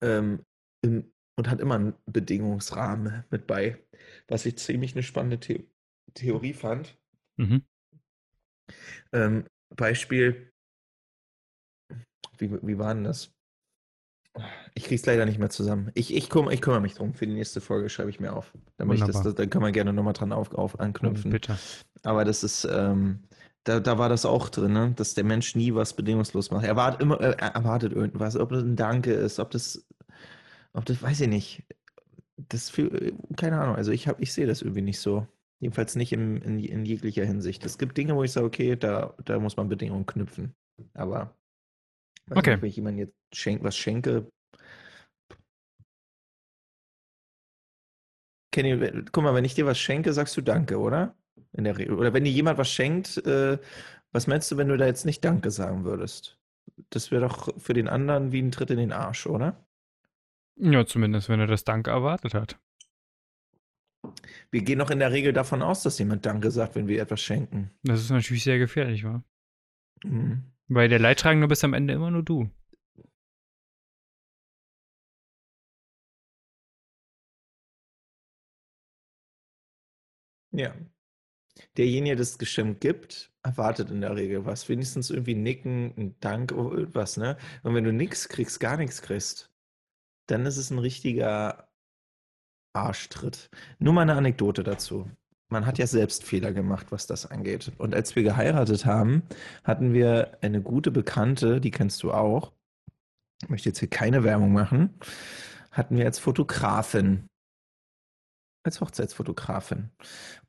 ähm, im, und hat immer einen Bedingungsrahmen mit bei, was ich ziemlich eine spannende The Theorie fand. Mhm. Ähm, Beispiel, wie, wie war denn das? Ich krieg's leider nicht mehr zusammen. Ich, ich, kümmere, ich kümmere mich drum. Für die nächste Folge schreibe ich mir auf. Damit ich das, das, da kann man gerne nochmal dran auf, auf anknüpfen. Bitte. Aber das ist, ähm, da, da war das auch drin, ne? dass der Mensch nie was bedingungslos macht. Er erwartet immer, er erwartet irgendwas, ob das ein Danke ist, ob das, ob das, weiß ich nicht. Das für, keine Ahnung. Also ich habe, ich sehe das irgendwie nicht so. Jedenfalls nicht im, in, in jeglicher Hinsicht. Es gibt Dinge, wo ich sage, okay, da, da muss man Bedingungen knüpfen. Aber weiß Okay. nicht, wenn ich jemandem jetzt schenk, was schenke. Kenny, guck mal, wenn ich dir was schenke, sagst du Danke, oder? In der Regel. Oder wenn dir jemand was schenkt, äh, was meinst du, wenn du da jetzt nicht Danke sagen würdest? Das wäre doch für den anderen wie ein Tritt in den Arsch, oder? Ja, zumindest, wenn er das Danke erwartet hat. Wir gehen doch in der Regel davon aus, dass jemand Danke sagt, wenn wir etwas schenken. Das ist natürlich sehr gefährlich, wa? Mhm. Weil der Leidtragende bist am Ende immer nur du. Ja. Derjenige, der das Geschenk gibt, erwartet in der Regel was. Wenigstens irgendwie nicken, ein Dank oh, oder irgendwas, ne? Und wenn du nichts kriegst, gar nichts kriegst, dann ist es ein richtiger Arschtritt. Nur mal eine Anekdote dazu. Man hat ja selbst Fehler gemacht, was das angeht. Und als wir geheiratet haben, hatten wir eine gute Bekannte, die kennst du auch. Ich möchte jetzt hier keine Werbung machen. Hatten wir als Fotografin. Als Hochzeitsfotografin.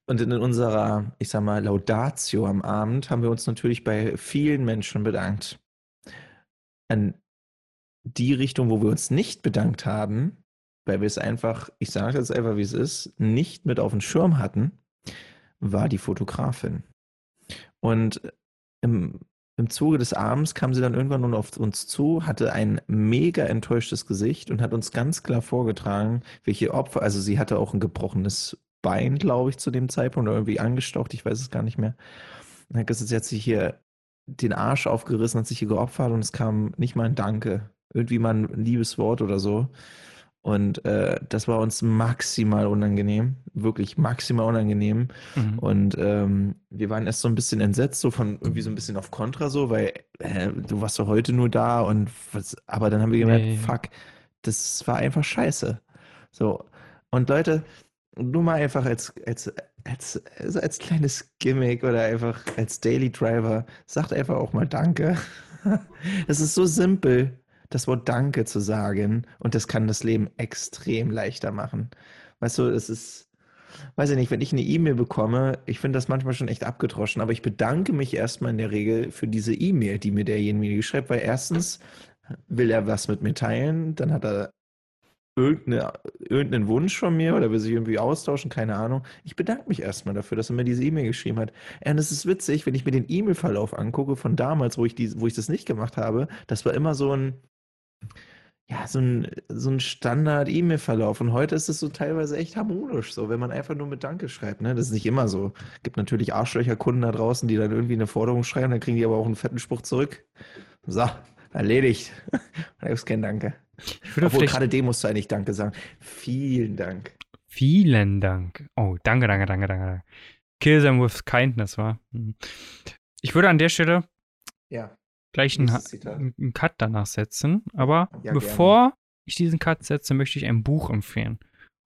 Und in unserer, ich sag mal, Laudatio am Abend haben wir uns natürlich bei vielen Menschen bedankt. An die Richtung, wo wir uns nicht bedankt haben, weil wir es einfach, ich sage jetzt einfach, wie es ist, nicht mit auf dem Schirm hatten, war die Fotografin. Und im, im Zuge des Abends kam sie dann irgendwann nur auf uns zu, hatte ein mega enttäuschtes Gesicht und hat uns ganz klar vorgetragen, welche Opfer, also sie hatte auch ein gebrochenes Bein, glaube ich, zu dem Zeitpunkt oder irgendwie angestaucht, ich weiß es gar nicht mehr. Sie hat sich hier den Arsch aufgerissen, hat sich hier geopfert und es kam nicht mal ein Danke, irgendwie mal ein liebes Wort oder so. Und äh, das war uns maximal unangenehm, wirklich maximal unangenehm. Mhm. Und ähm, wir waren erst so ein bisschen entsetzt, so von irgendwie so ein bisschen auf Kontra, so, weil äh, du warst doch heute nur da und was, aber dann haben wir gemerkt, nee. fuck, das war einfach scheiße. So. Und Leute, nur mal einfach als, als, als, also als kleines Gimmick oder einfach als Daily Driver, sagt einfach auch mal Danke. Es ist so simpel, das Wort Danke zu sagen und das kann das Leben extrem leichter machen. Weißt du, es ist, weiß ich nicht, wenn ich eine E-Mail bekomme, ich finde das manchmal schon echt abgedroschen, aber ich bedanke mich erstmal in der Regel für diese E-Mail, die mir derjenige schreibt, weil erstens will er was mit mir teilen, dann hat er irgendeine, irgendeinen Wunsch von mir oder will sich irgendwie austauschen, keine Ahnung. Ich bedanke mich erstmal dafür, dass er mir diese E-Mail geschrieben hat. Und es ist witzig, wenn ich mir den E-Mail-Verlauf angucke von damals, wo ich, die, wo ich das nicht gemacht habe, das war immer so ein, ja, so ein, so ein Standard-E-Mail-Verlauf. Und heute ist es so teilweise echt harmonisch, so, wenn man einfach nur mit Danke schreibt. Ne? Das ist nicht immer so. Es gibt natürlich Arschlöcher-Kunden da draußen, die dann irgendwie eine Forderung schreiben, dann kriegen die aber auch einen fetten Spruch zurück. So, erledigt. da gibt es kein Danke. Obwohl gerade dem musst du eigentlich Danke sagen. Vielen Dank. Vielen Dank. Oh, danke, danke, danke, danke. Kill them with kindness, war. Hm. Ich würde an der Stelle ja. Gleich einen, einen, Cut danach setzen. Aber ja, bevor gerne. ich diesen Cut setze, möchte ich ein Buch empfehlen.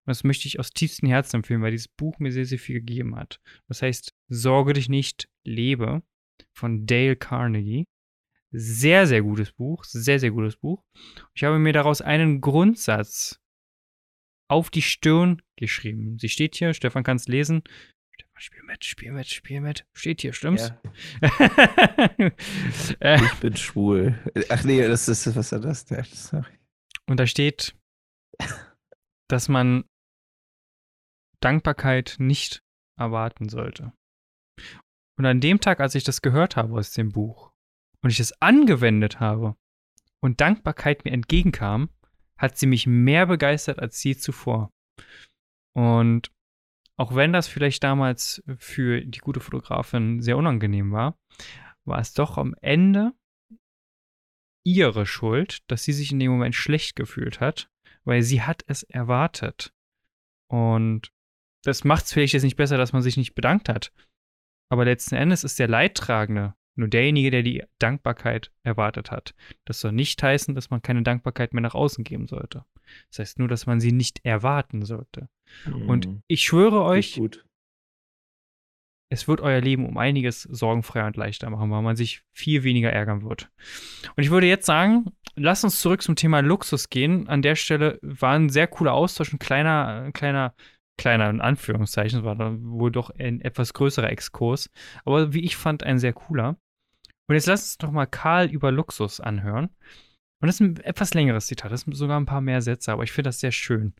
Und das möchte ich aus tiefstem Herzen empfehlen, weil dieses Buch mir sehr, sehr viel gegeben hat. Das heißt, Sorge dich nicht, lebe von Dale Carnegie. Sehr, sehr gutes Buch. Sehr, sehr gutes Buch. Ich habe mir daraus einen Grundsatz auf die Stirn geschrieben. Sie steht hier, Stefan kann es lesen. Spiel mit, spiel mit, spiel mit. Steht hier, stimmt's? Ja. ich bin schwul. Ach nee, das ist, was ist das denn? Sorry. Und da steht, dass man Dankbarkeit nicht erwarten sollte. Und an dem Tag, als ich das gehört habe aus dem Buch, und ich es angewendet habe und Dankbarkeit mir entgegenkam, hat sie mich mehr begeistert als je zuvor. Und auch wenn das vielleicht damals für die gute Fotografin sehr unangenehm war, war es doch am Ende ihre Schuld, dass sie sich in dem Moment schlecht gefühlt hat, weil sie hat es erwartet. Und das macht es vielleicht jetzt nicht besser, dass man sich nicht bedankt hat. Aber letzten Endes ist der Leidtragende nur derjenige, der die Dankbarkeit erwartet hat. Das soll nicht heißen, dass man keine Dankbarkeit mehr nach außen geben sollte. Das heißt nur, dass man sie nicht erwarten sollte. Mhm. Und ich schwöre euch, es wird euer Leben um einiges sorgenfreier und leichter machen, weil man sich viel weniger ärgern wird. Und ich würde jetzt sagen, lass uns zurück zum Thema Luxus gehen. An der Stelle war ein sehr cooler Austausch, ein kleiner, kleiner kleiner in Anführungszeichen, war dann wohl doch ein etwas größerer Exkurs, aber wie ich fand, ein sehr cooler. Und jetzt lasst uns doch mal Karl über Luxus anhören. Und das ist ein etwas längeres Zitat, das sind sogar ein paar mehr Sätze, aber ich finde das sehr schön.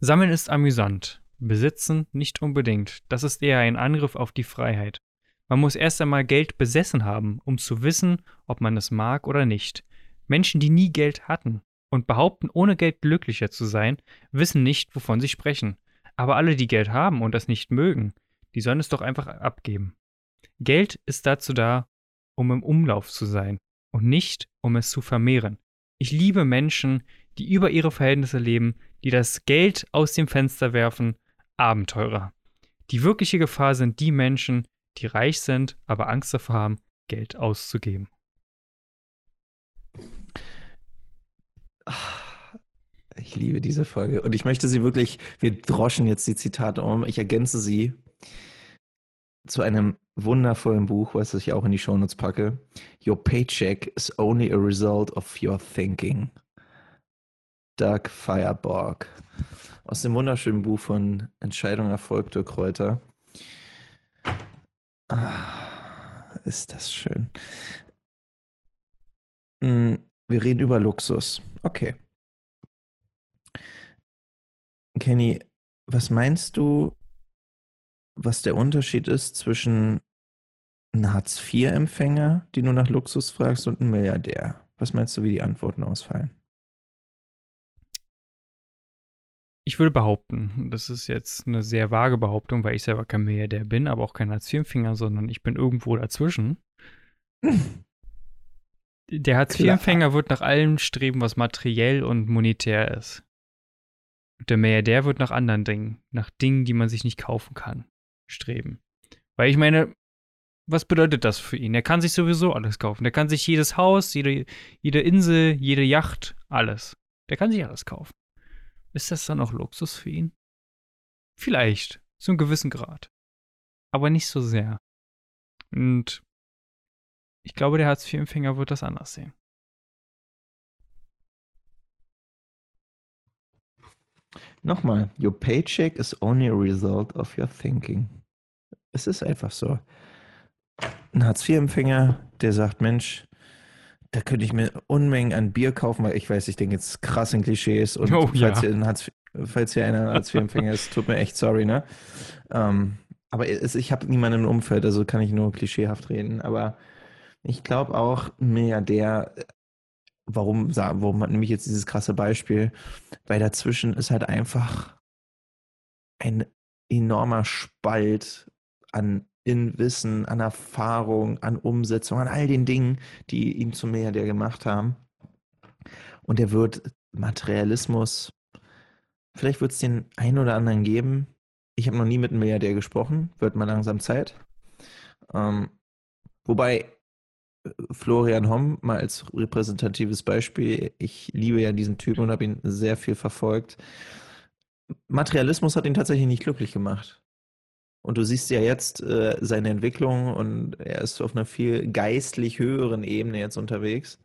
Sammeln ist amüsant, besitzen nicht unbedingt. Das ist eher ein Angriff auf die Freiheit. Man muss erst einmal Geld besessen haben, um zu wissen, ob man es mag oder nicht. Menschen, die nie Geld hatten und behaupten, ohne Geld glücklicher zu sein, wissen nicht, wovon sie sprechen. Aber alle, die Geld haben und das nicht mögen, die sollen es doch einfach abgeben. Geld ist dazu da, um im Umlauf zu sein und nicht, um es zu vermehren. Ich liebe Menschen, die über ihre Verhältnisse leben, die das Geld aus dem Fenster werfen, Abenteurer. Die wirkliche Gefahr sind die Menschen, die reich sind, aber Angst davor haben, Geld auszugeben. Ich liebe diese Folge und ich möchte sie wirklich, wir droschen jetzt die Zitate um, ich ergänze sie zu einem wundervollen Buch, was ich auch in die Shownotes packe. Your paycheck is only a result of your thinking. Doug Fireborg. Aus dem wunderschönen Buch von Entscheidung Erfolg durch Kräuter. Ah, ist das schön. Hm, wir reden über Luxus. Okay. Kenny, was meinst du, was der Unterschied ist zwischen einem Hartz-IV-Empfänger, die nur nach Luxus fragst, und einem Milliardär? Was meinst du, wie die Antworten ausfallen? Ich würde behaupten, das ist jetzt eine sehr vage Behauptung, weil ich selber kein Milliardär bin, aber auch kein Hartz-IV-Empfänger, sondern ich bin irgendwo dazwischen. Der Hartz-IV-Empfänger wird nach allem streben, was materiell und monetär ist. Der Milliardär wird nach anderen Dingen, nach Dingen, die man sich nicht kaufen kann, streben. Weil ich meine, was bedeutet das für ihn? Er kann sich sowieso alles kaufen. Der kann sich jedes Haus, jede, jede Insel, jede Yacht, alles. Der kann sich alles kaufen. Ist das dann auch Luxus für ihn? Vielleicht, zu einem gewissen Grad. Aber nicht so sehr. Und ich glaube, der Hartz-IV-Empfänger wird das anders sehen. Nochmal, your paycheck is only a result of your thinking. Es ist einfach so. Ein Hartz-IV-Empfänger, der sagt, Mensch, da könnte ich mir Unmengen an Bier kaufen, weil ich weiß, ich denke jetzt krass in Klischees und Oh, falls, ja. hier Hartz, falls hier einer Hartz-IV-Empfänger ist, tut mir echt sorry, ne? Ähm, aber es, ich habe niemanden im Umfeld, also kann ich nur klischeehaft reden. Aber ich glaube auch, ein Milliardär, warum, warum hat nämlich jetzt dieses krasse Beispiel? Weil dazwischen ist halt einfach ein enormer Spalt an in Wissen, an Erfahrung, an Umsetzung, an all den Dingen, die ihn zum Milliardär gemacht haben. Und er wird Materialismus, vielleicht wird es den einen oder anderen geben. Ich habe noch nie mit einem Milliardär gesprochen, wird mal langsam Zeit. Ähm, wobei Florian Homm mal als repräsentatives Beispiel, ich liebe ja diesen Typen und habe ihn sehr viel verfolgt. Materialismus hat ihn tatsächlich nicht glücklich gemacht. Und du siehst ja jetzt äh, seine Entwicklung und er ist auf einer viel geistlich höheren Ebene jetzt unterwegs.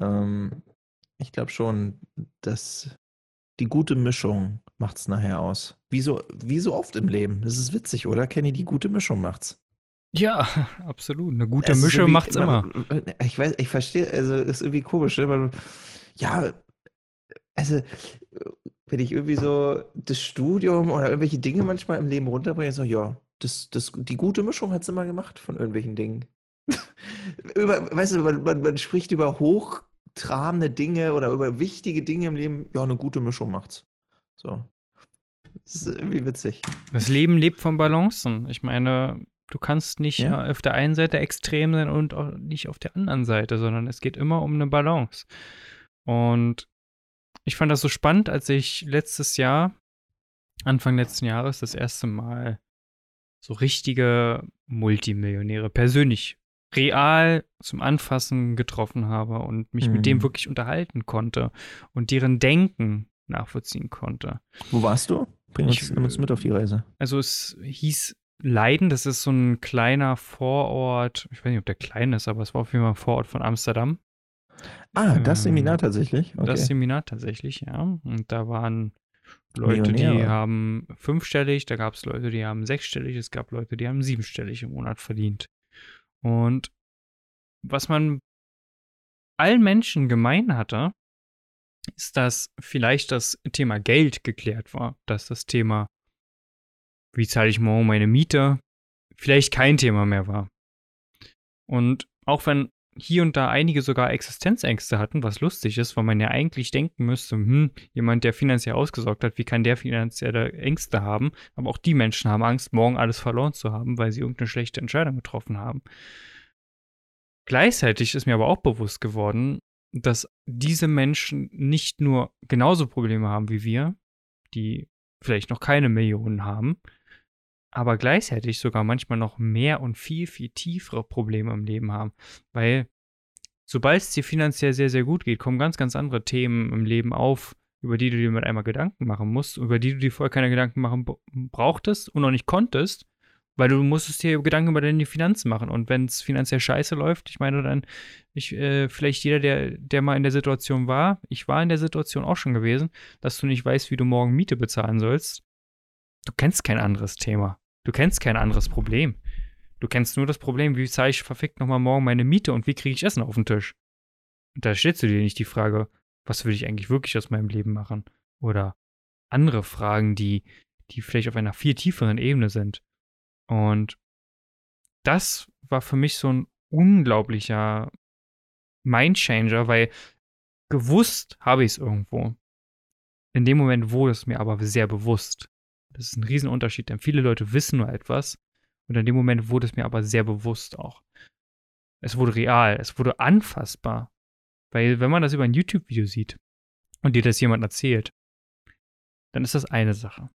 Ähm, ich glaube schon, dass die gute Mischung macht es nachher aus. Wie so, wie so oft im Leben. Das ist witzig, oder? Kenny, die gute Mischung macht's. Ja, absolut. Eine gute Es Mische macht's immer. man- Ich weiß, ich verstehe, also ist irgendwie komisch, ne? Weil, ja, also wenn ich irgendwie so das Studium oder irgendwelche Dinge manchmal im Leben runterbringe, so, ja, das, das, die gute Mischung hat es immer gemacht von irgendwelchen Dingen. über, weißt du, man, man, man spricht über hochtrabende Dinge oder über wichtige Dinge im Leben, ja, eine gute Mischung macht's. So. Das ist irgendwie witzig. Das Leben lebt von Balancen. Ich meine, du kannst nicht Ja. auf der einen Seite extrem sein und auch nicht auf der anderen Seite, sondern es geht immer um eine Balance. Und ich fand das so spannend, als ich letztes Jahr, Anfang letzten Jahres, das erste Mal so richtige Multimillionäre persönlich real zum Anfassen getroffen habe und mich mit dem Mhm. wirklich unterhalten konnte und deren Denken nachvollziehen konnte. Wo warst du? Bring uns, Ich- nimm uns mit auf die Reise. Also es hieß Leiden, das ist so ein kleiner Vorort, ich weiß nicht, ob der klein ist, aber es war auf jeden Fall ein Vorort von Amsterdam. Ah, das Ähm, Seminar tatsächlich. Okay. Das Seminar tatsächlich, ja. Und da waren Leute, die Millionäre. haben fünfstellig, da gab es Leute, die haben sechsstellig, es gab Leute, die haben siebenstellig im Monat verdient. Und was man allen Menschen gemein hatte, ist, dass vielleicht das Thema Geld geklärt war, dass das Thema, wie zahle ich morgen meine Miete, vielleicht kein Thema mehr war. Und auch wenn hier und da einige sogar Existenzängste hatten, was lustig ist, weil man ja eigentlich denken müsste, hm, jemand, der finanziell ausgesorgt hat, wie kann der finanzielle Ängste haben? Aber auch die Menschen haben Angst, morgen alles verloren zu haben, weil sie irgendeine schlechte Entscheidung getroffen haben. Gleichzeitig ist mir aber auch bewusst geworden, dass diese Menschen nicht nur genauso Probleme haben wie wir, die vielleicht noch keine Millionen haben, aber gleichzeitig sogar manchmal noch mehr und viel, viel tiefere Probleme im Leben haben. Weil sobald es dir finanziell sehr, sehr gut geht, kommen ganz, ganz andere Themen im Leben auf, über die du dir mit einmal Gedanken machen musst, über die du dir vorher keine Gedanken machen brauchtest und noch nicht konntest, weil du musstest dir Gedanken über deine Finanzen machen. Und wenn es finanziell scheiße läuft, ich meine dann, ich, äh, vielleicht jeder, der, der mal in der Situation war, ich war in der Situation auch schon gewesen, dass du nicht weißt, wie du morgen Miete bezahlen sollst. Du kennst kein anderes Thema. Du kennst kein anderes Problem. Du kennst nur das Problem, wie zahle ich verfickt nochmal morgen meine Miete und wie kriege ich Essen auf den Tisch? Und da stellst du dir nicht die Frage, was würde ich eigentlich wirklich aus meinem Leben machen? Oder andere Fragen, die, die vielleicht auf einer viel tieferen Ebene sind. Und das war für mich so ein unglaublicher Mindchanger, weil gewusst habe ich es irgendwo. In dem Moment wurde es mir aber sehr bewusst. Das ist ein Riesenunterschied, denn viele Leute wissen nur etwas und in dem Moment wurde es mir aber sehr bewusst auch. Es wurde real, es wurde anfassbar. Weil wenn man das über ein YouTube-Video sieht und dir das jemand erzählt, dann ist das eine Sache.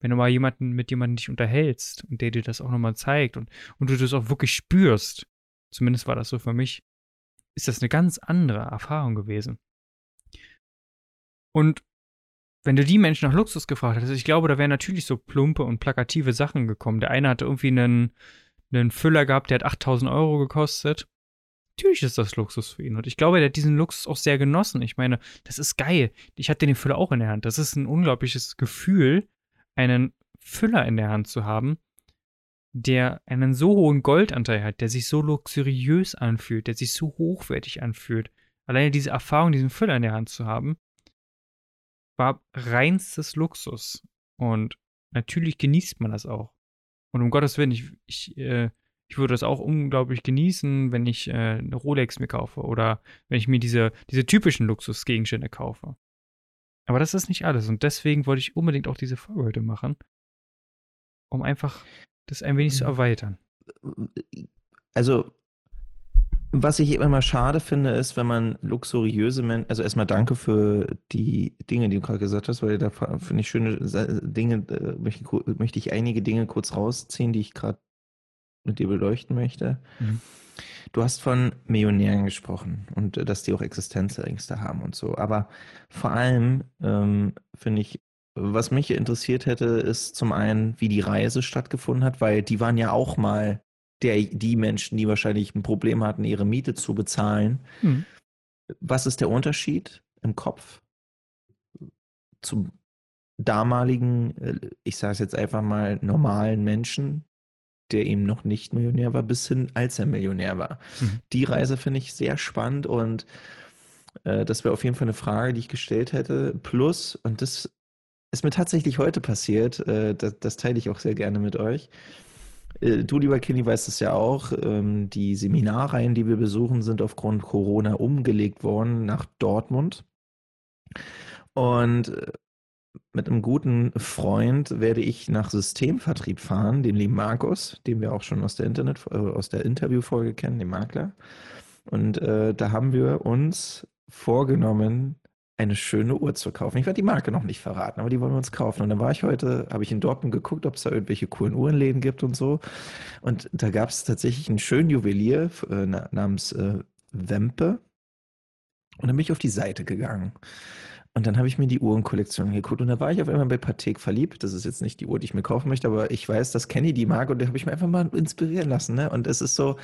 Wenn du mal jemanden mit jemandem dich unterhältst und der dir das auch nochmal zeigt und, und du das auch wirklich spürst, zumindest war das so für mich, ist das eine ganz andere Erfahrung gewesen. Und wenn du die Menschen nach Luxus gefragt hättest, ich glaube, da wären natürlich so plumpe und plakative Sachen gekommen. Der eine hatte irgendwie einen, einen Füller gehabt, der hat 8000 Euro gekostet. Natürlich ist das Luxus für ihn. Und ich glaube, er hat diesen Luxus auch sehr genossen. Ich meine, das ist geil. Ich hatte den Füller auch in der Hand. Das ist ein unglaubliches Gefühl, einen Füller in der Hand zu haben, der einen so hohen Goldanteil hat, der sich so luxuriös anfühlt, der sich so hochwertig anfühlt. Alleine diese Erfahrung, diesen Füller in der Hand zu haben, war reinstes Luxus. Und natürlich genießt man das auch. Und um Gottes Willen, ich, ich, äh, ich würde das auch unglaublich genießen, wenn ich äh, eine Rolex mir kaufe oder wenn ich mir diese, diese typischen Luxusgegenstände kaufe. Aber das ist nicht alles. Und deswegen wollte ich unbedingt auch diese Folge heute machen, um einfach das ein wenig zu mhm. erweitern. Also, was ich immer mal schade finde, ist, wenn man luxuriöse Menschen, also erstmal danke für die Dinge, die du gerade gesagt hast, weil da finde ich schöne Dinge, möchte, möchte ich einige Dinge kurz rausziehen, die ich gerade mit dir beleuchten möchte. Mhm. Du hast von Millionären gesprochen und äh, dass die auch Existenzängste haben und so. Aber vor allem ähm, finde ich, was mich interessiert hätte, ist zum einen, wie die Reise stattgefunden hat, weil die waren ja auch mal der, die Menschen, die wahrscheinlich ein Problem hatten, ihre Miete zu bezahlen. Mhm. Was ist der Unterschied im Kopf zum damaligen, äh, ich sage es jetzt einfach mal, normalen Menschen, der eben noch nicht Millionär war, bis hin, als er Millionär war. Mhm. Die Reise finde ich sehr spannend und äh, das wäre auf jeden Fall eine Frage, die ich gestellt hätte. Plus, und das ist mir tatsächlich heute passiert, äh, das, das, teile ich auch sehr gerne mit euch. Äh, du, lieber Kenny, weißt es ja auch, ähm, die Seminarreihen, die wir besuchen, sind aufgrund Corona umgelegt worden nach Dortmund. Und äh, mit einem guten Freund werde ich nach Systemvertrieb fahren, den lieben Markus, den wir auch schon aus der Internet, äh, aus der Interviewfolge kennen, den Makler. Und äh, da haben wir uns vorgenommen, eine schöne Uhr zu kaufen. Ich werde die Marke noch nicht verraten, aber die wollen wir uns kaufen. Und dann war ich heute, habe ich in Dortmund geguckt, ob es da irgendwelche coolen Uhrenläden gibt und so. Und da gab es tatsächlich einen schönen Juwelier äh, namens äh, Wempe. Und dann bin ich auf die Seite gegangen. Und dann habe ich mir die Uhrenkollektion geguckt und da war ich auf einmal bei Patek verliebt. Das ist jetzt nicht die Uhr, die ich mir kaufen möchte, aber ich weiß, dass Kenny die mag und da habe ich mir einfach mal inspirieren lassen. Ne? Und es ist so,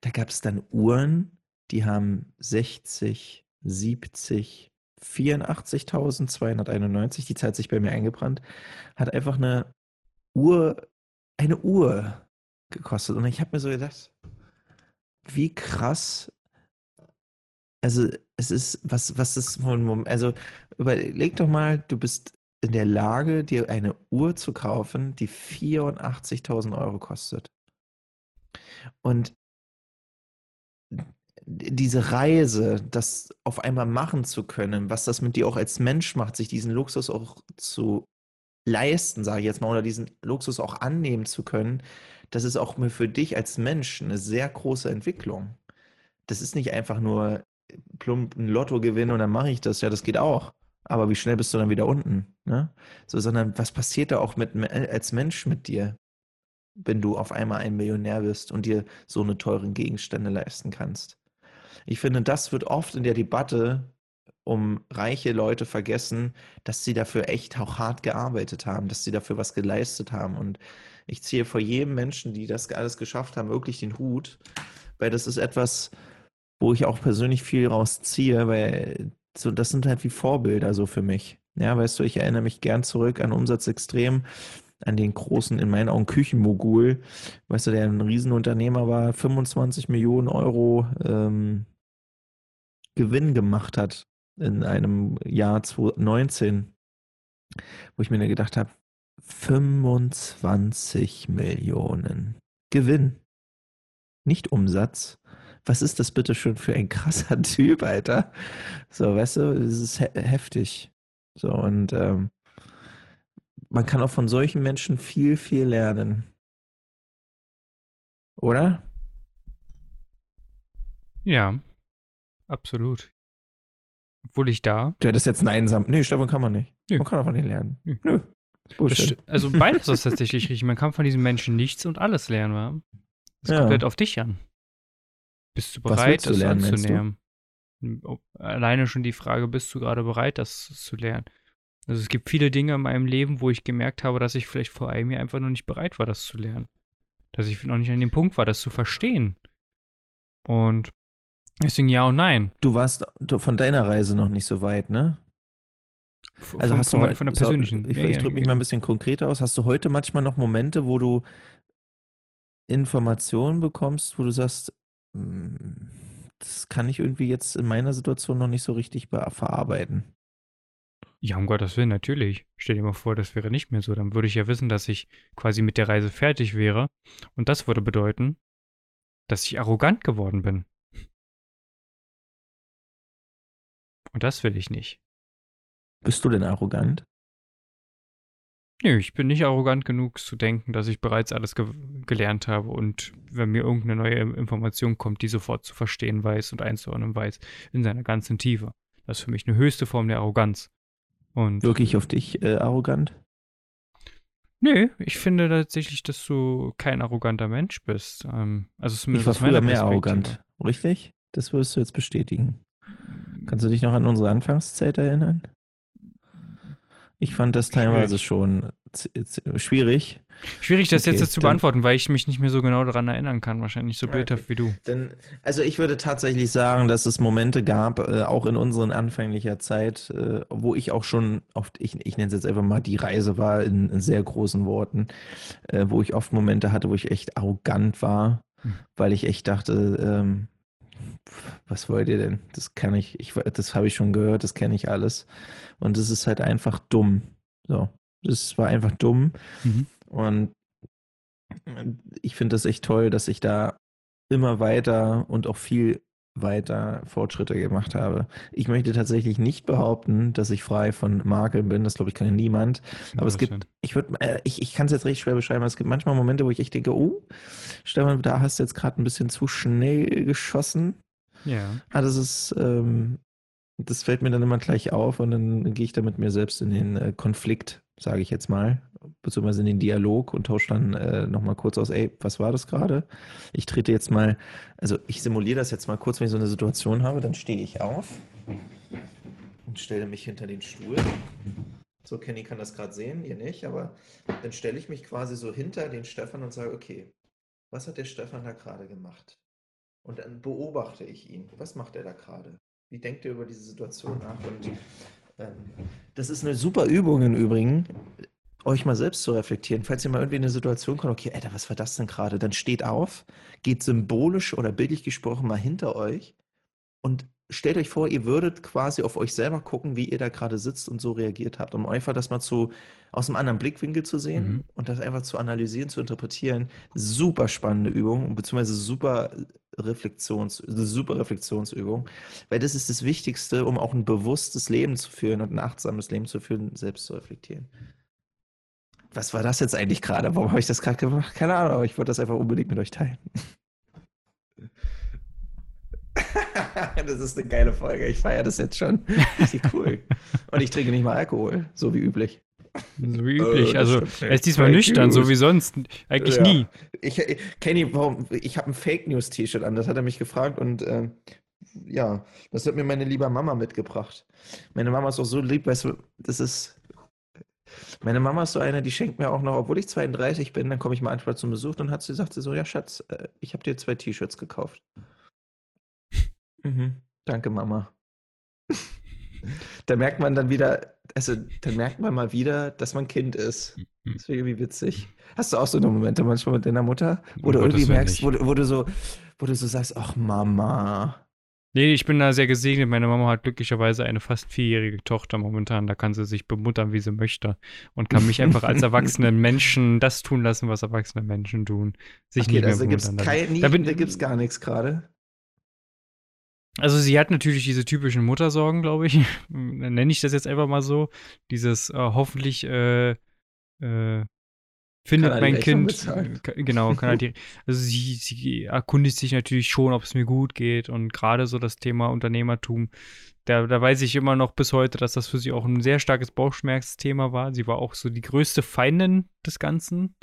da gab es dann Uhren, die haben 60, 70, 84.291, die hat sich bei mir eingebrannt, hat einfach eine Uhr, eine Uhr gekostet. Und ich habe mir so gedacht, wie krass also es ist, was, was ist von, also überleg doch mal, du bist in der Lage, dir eine Uhr zu kaufen, die 84.000 Euro kostet. Und diese Reise, das auf einmal machen zu können, was das mit dir auch als Mensch macht, sich diesen Luxus auch zu leisten, sage ich jetzt mal, oder diesen Luxus auch annehmen zu können, das ist auch für dich als Mensch eine sehr große Entwicklung. Das ist nicht einfach nur, plump ein Lotto gewinnen und dann mache ich das. Ja, das geht auch. Aber wie schnell bist du dann wieder unten? Ne? So, sondern was passiert da auch mit, als Mensch mit dir? wenn du auf einmal ein Millionär bist und dir so eine teuren Gegenstände leisten kannst. Ich finde, das wird oft in der Debatte um reiche Leute vergessen, dass sie dafür echt auch hart gearbeitet haben, dass sie dafür was geleistet haben. Und ich ziehe vor jedem Menschen, die das alles geschafft haben, wirklich den Hut, weil das ist etwas, wo ich auch persönlich viel rausziehe, weil so, das sind halt wie Vorbilder so für mich. Ja, weißt du, ich erinnere mich gern zurück an Umsatz extrem, an den großen, in meinen Augen, Küchenmogul, weißt du, der ein Riesenunternehmer war, 25 Millionen Euro ähm, Gewinn gemacht hat in einem Jahr 2019, wo ich mir gedacht habe, 25 Millionen Gewinn, nicht Umsatz. Was ist das bitte schon für ein krasser Typ, Alter? So, weißt du, es ist he heftig. So, und ähm, man kann auch von solchen Menschen viel, viel lernen. Oder? Ja, absolut. Obwohl ich da. Du hättest jetzt einen einsam. Nee, Stefan kann man nicht. Nö. Man kann davon nicht lernen. Nö. Nö. Also beides ist tatsächlich richtig. Man kann von diesen Menschen nichts und alles lernen. Wa? Das ja. kommt halt auf dich an. Bist du bereit, das lernen, anzunehmen? Alleine schon die Frage, bist du gerade bereit, das zu lernen? Also es gibt viele Dinge in meinem Leben, wo ich gemerkt habe, dass ich vielleicht vor einem Jahr einfach noch nicht bereit war, das zu lernen. Dass ich noch nicht an dem Punkt war, das zu verstehen. Und deswegen ja und nein. Du warst von deiner Reise noch nicht so weit, ne? Also von, hast du mal, von der persönlichen. So, ich, ich drücke mich mal ein bisschen konkreter aus. Hast du heute manchmal noch Momente, wo du Informationen bekommst, wo du sagst, hm, das kann ich irgendwie jetzt in meiner Situation noch nicht so richtig verarbeiten? Ja, um Gottes Willen, natürlich. Stell dir mal vor, das wäre nicht mehr so. Dann würde ich ja wissen, dass ich quasi mit der Reise fertig wäre. Und das würde bedeuten, dass ich arrogant geworden bin. Und das will ich nicht. Bist du denn arrogant? Nö, ich bin nicht arrogant genug zu denken, dass ich bereits alles ge gelernt habe und wenn mir irgendeine neue Information kommt, die sofort zu verstehen weiß und einzuordnen weiß in seiner ganzen Tiefe. Das ist für mich eine höchste Form der Arroganz. Und Wirklich auf dich äh, arrogant? Nö, ich finde tatsächlich, dass du kein arroganter Mensch bist. Ähm, also ich war früher mehr arrogant, richtig? Das würdest du jetzt bestätigen. Kannst du dich noch an unsere Anfangszeit erinnern? Ich fand das teilweise schon schwierig. Schwierig, das okay, jetzt, zu beantworten, weil ich mich nicht mehr so genau daran erinnern kann. Wahrscheinlich so bildhaft okay. wie du. Denn, also ich würde tatsächlich sagen, dass es Momente gab, äh, auch in unseren anfänglicher Zeit, äh, wo ich auch schon oft, ich, ich nenne es jetzt einfach mal, die Reise war in, in sehr großen Worten, äh, wo ich oft Momente hatte, wo ich echt arrogant war, hm. weil ich echt dachte, ähm, was wollt ihr denn? Das kann ich, ich das habe ich schon gehört, das kenne ich alles. Und es ist halt einfach dumm. So. Das war einfach dumm. Mhm. Und ich finde das echt toll, dass ich da immer weiter und auch viel weiter Fortschritte gemacht habe. Ich möchte tatsächlich nicht behaupten, dass ich frei von Makeln bin. Das glaube ich kann ja niemand. Aber ja, es gibt, ich würde, äh, ich, ich kann es jetzt recht schwer beschreiben. Es gibt manchmal Momente, wo ich echt denke, oh, Stefan, da hast du jetzt gerade ein bisschen zu schnell geschossen. Ja. Ah, das ist, ähm, das fällt mir dann immer gleich auf und dann gehe ich da mit mir selbst in den äh, Konflikt, sage ich jetzt mal, beziehungsweise in den Dialog und tausche dann äh, nochmal kurz aus, ey, was war das gerade? Ich trete jetzt mal, also ich simuliere das jetzt mal kurz, wenn ich so eine Situation habe, dann stehe ich auf und stelle mich hinter den Stuhl. So, Kenny kann das gerade sehen, ihr nicht, aber dann stelle ich mich quasi so hinter den Stefan und sage, okay, was hat der Stefan da gerade gemacht? Und dann beobachte ich ihn. Was macht er da gerade? Wie denkt er über diese Situation nach? Und ähm, das ist eine super Übung im Übrigen, euch mal selbst zu reflektieren. Falls ihr mal irgendwie in eine Situation kommt, okay, Alter, was war das denn gerade? Dann steht auf, geht symbolisch oder bildlich gesprochen mal hinter euch und stellt euch vor, ihr würdet quasi auf euch selber gucken, wie ihr da gerade sitzt und so reagiert habt, um einfach das mal zu, aus einem anderen Blickwinkel zu sehen mhm. und das einfach zu analysieren, zu interpretieren. Super spannende Übung, beziehungsweise super Reflexions, super Reflexionsübung, weil das ist das Wichtigste, um auch ein bewusstes Leben zu führen und ein achtsames Leben zu führen, selbst zu reflektieren. Was war das jetzt eigentlich gerade? Warum habe ich das gerade gemacht? Keine Ahnung, aber ich wollte das einfach unbedingt mit euch teilen. das ist eine geile Folge. Ich feiere das jetzt schon. Richtig cool. Und ich trinke nicht mal Alkohol, so wie üblich. So wie üblich. Äh, also, er ist diesmal nüchtern, so wie sonst. Eigentlich ja. nie. Ich, ich, Kenny, warum, ich habe ein Fake News T-Shirt an, das hat er mich gefragt und äh, ja, das hat mir meine liebe Mama mitgebracht. Meine Mama ist auch so lieb, weißt du, das ist. Meine Mama ist so eine, die schenkt mir auch noch, obwohl ich 32 bin, dann komme ich manchmal zum Besuch und hat sie gesagt, sie so, ja Schatz, äh, ich habe dir zwei T-Shirts gekauft. Mhm. Danke, Mama. da merkt man dann wieder, also dann merkt man mal wieder, dass man Kind ist. Das ist irgendwie witzig. Hast du auch so eine Momente manchmal mit deiner Mutter, wo du Um irgendwie merkst, wo, du- wo du so, wo du so sagst, ach Mama. Nee, ich bin da sehr gesegnet. Meine Mama hat glücklicherweise eine fast vierjährige Tochter momentan. Da kann sie sich bemuttern, wie sie möchte. Und kann mich einfach als erwachsenen Menschen das tun lassen, was erwachsene Menschen tun. Sich Okay, nicht mehr also gibt es bemuttern kein, nie, Da bin- da gibt's gar nichts gerade. Also sie hat natürlich diese typischen Muttersorgen, glaube ich. Nenne ich das jetzt einfach mal so. Dieses äh, hoffentlich äh, äh, findet Kann mein Kind. bezahlen? äh, ka- Genau, kann er die. Also sie, sie erkundigt sich natürlich schon, ob es mir gut geht. Und gerade so das Thema Unternehmertum, da, da weiß ich immer noch bis heute, dass das für sie auch ein sehr starkes Bauchschmerzthema war. Sie war auch so die größte Feindin des Ganzen.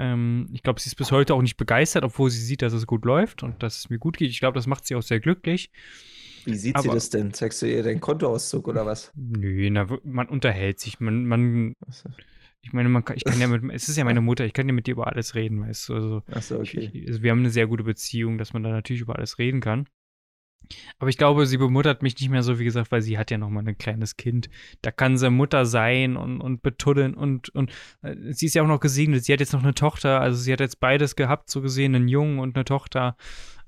Ähm, ich glaube, sie ist bis heute auch nicht begeistert, obwohl sie sieht, dass es gut läuft und dass es mir gut geht. Ich glaube, das macht sie auch sehr glücklich. Wie sieht sie Aber- das denn? Zeigst du ihr deinen Kontoauszug oder was? Nö, na, man unterhält sich. Man, man, ich meine, man kann, ich kann ja mit, es ist ja meine Mutter, ich kann ja mit dir über alles reden, weißt du. Also, ich, okay. ich, also wir haben eine sehr gute Beziehung, dass man da natürlich über alles reden kann. Aber ich glaube, sie bemuttert mich nicht mehr so, wie gesagt, weil sie hat ja noch mal ein kleines Kind. Da kann sie Mutter sein und, und betuddeln und, und äh, sie ist ja auch noch gesegnet. Sie hat jetzt noch eine Tochter, also sie hat jetzt beides gehabt, so gesehen, einen Jungen und eine Tochter.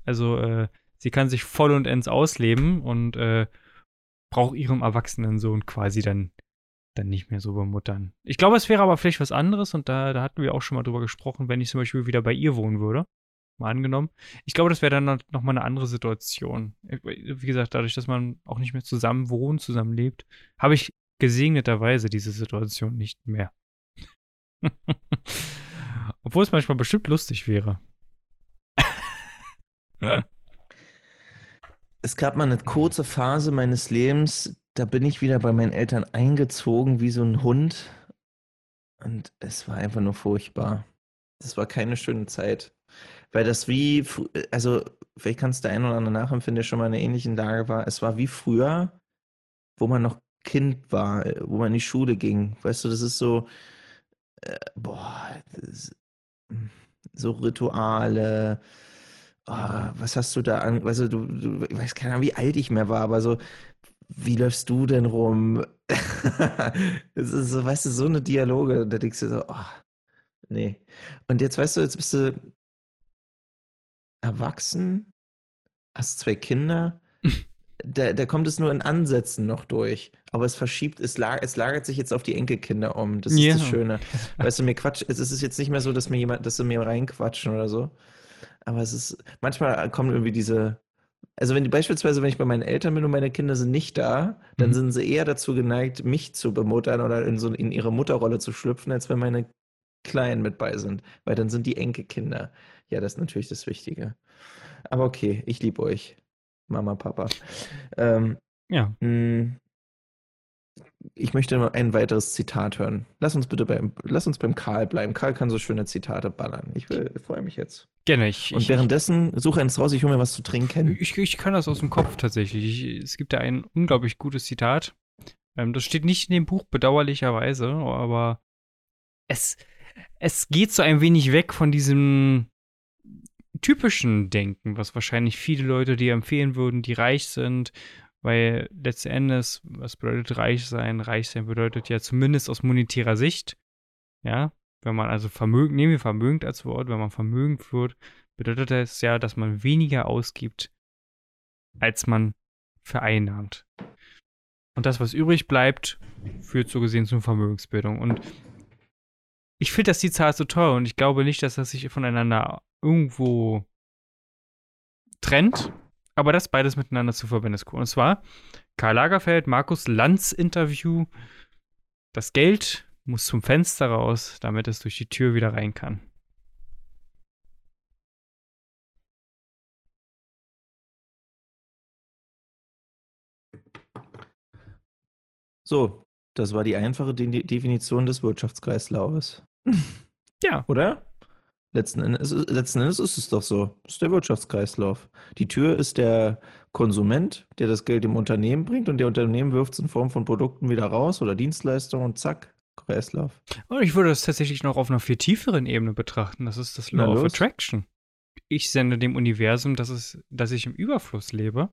Also äh, sie kann sich voll und ends ausleben und äh, braucht ihrem erwachsenen Sohn quasi dann, dann nicht mehr so bemuttern. Ich glaube, es wäre aber vielleicht was anderes und da, da hatten wir auch schon mal drüber gesprochen, wenn ich zum Beispiel wieder bei ihr wohnen würde. Mal angenommen. Ich glaube, das wäre dann noch mal eine andere Situation. Wie gesagt, dadurch, dass man auch nicht mehr zusammen wohnt, zusammen lebt, habe ich gesegneterweise diese Situation nicht mehr. Obwohl es manchmal bestimmt lustig wäre. Es gab mal eine kurze Phase meines Lebens, da bin ich wieder bei meinen Eltern eingezogen wie so ein Hund. Und es war einfach nur furchtbar. Das war keine schöne Zeit. Weil das wie, also vielleicht kannst du der ein oder andere nachempfinden, der schon mal in einer ähnlichen Lage war. Es war wie früher, wo man noch Kind war, äh, wo man in die Schule ging. Weißt du, das ist so, äh, boah, das ist, mm, so Rituale. Ah, was hast du da an? Weißt du, du, ich weiß keine Ahnung, wie alt ich mehr war, aber so, wie läufst du denn rum? Es ist so, weißt du, so eine Dialoge, da denkst du so, oh, nee. Und jetzt, weißt du, jetzt bist du erwachsen, hast zwei Kinder, da, da kommt es nur in Ansätzen noch durch. Aber es verschiebt, es, lag, es lagert sich jetzt auf die Enkelkinder um. Das ist Ja. das Schöne. Weißt du, mir quatsch, es ist jetzt nicht mehr so, dass mir jemand, dass sie mir reinquatschen oder so. Aber es ist, manchmal kommen irgendwie diese, also wenn die beispielsweise, wenn ich bei meinen Eltern bin und meine Kinder sind nicht da, dann Mhm. sind sie eher dazu geneigt, mich zu bemuttern oder in so in ihre Mutterrolle zu schlüpfen, als wenn meine Kleinen mit bei sind. Weil dann sind die Enkelkinder. Ja, das ist natürlich das Wichtige. Aber okay, ich liebe euch. Mama, Papa. Ähm, Ja. mh, ich möchte noch ein weiteres Zitat hören. Lass uns bitte beim, lass uns beim Karl bleiben. Karl kann so schöne Zitate ballern. Ich, will, ich freue mich jetzt. Gerne. Ich, Und ich, währenddessen suche eins raus, ich hole mir was zu trinken. Ich, ich kann das aus dem Kopf tatsächlich. Ich, es gibt da ein unglaublich gutes Zitat. Ähm, das steht nicht in dem Buch, bedauerlicherweise, aber es, es geht so ein wenig weg von diesem typischen Denken, was wahrscheinlich viele Leute dir empfehlen würden, die reich sind, weil letzten Endes, was bedeutet reich sein? Reich sein bedeutet ja zumindest aus monetärer Sicht, ja, wenn man also Vermögen, nehmen wir vermögend als Wort, wenn man vermögend wird, bedeutet das ja, dass man weniger ausgibt, als man vereinnahmt. Und das, was übrig bleibt, führt so gesehen zur Vermögensbildung. Und ich finde das Zitat so toll und ich glaube nicht, dass das sich voneinander irgendwo trennt, aber das beides miteinander zu verbinden ist cool. Und zwar Karl Lagerfeld, Markus Lanz Interview. Das Geld muss zum Fenster raus, damit es durch die Tür wieder rein kann. So, Das war die einfache De Definition des Wirtschaftskreislaufes. Ja. Oder? Letzten Endes, letzten Endes ist es doch so. Das ist der Wirtschaftskreislauf. Die Tür ist der Konsument, der das Geld dem Unternehmen bringt und der Unternehmen wirft es in Form von Produkten wieder raus oder Dienstleistungen und zack, Kreislauf. Und ich würde das tatsächlich noch auf einer viel tieferen Ebene betrachten. Das ist das Law of Attraction. Ich sende dem Universum, dass, es, dass ich im Überfluss lebe.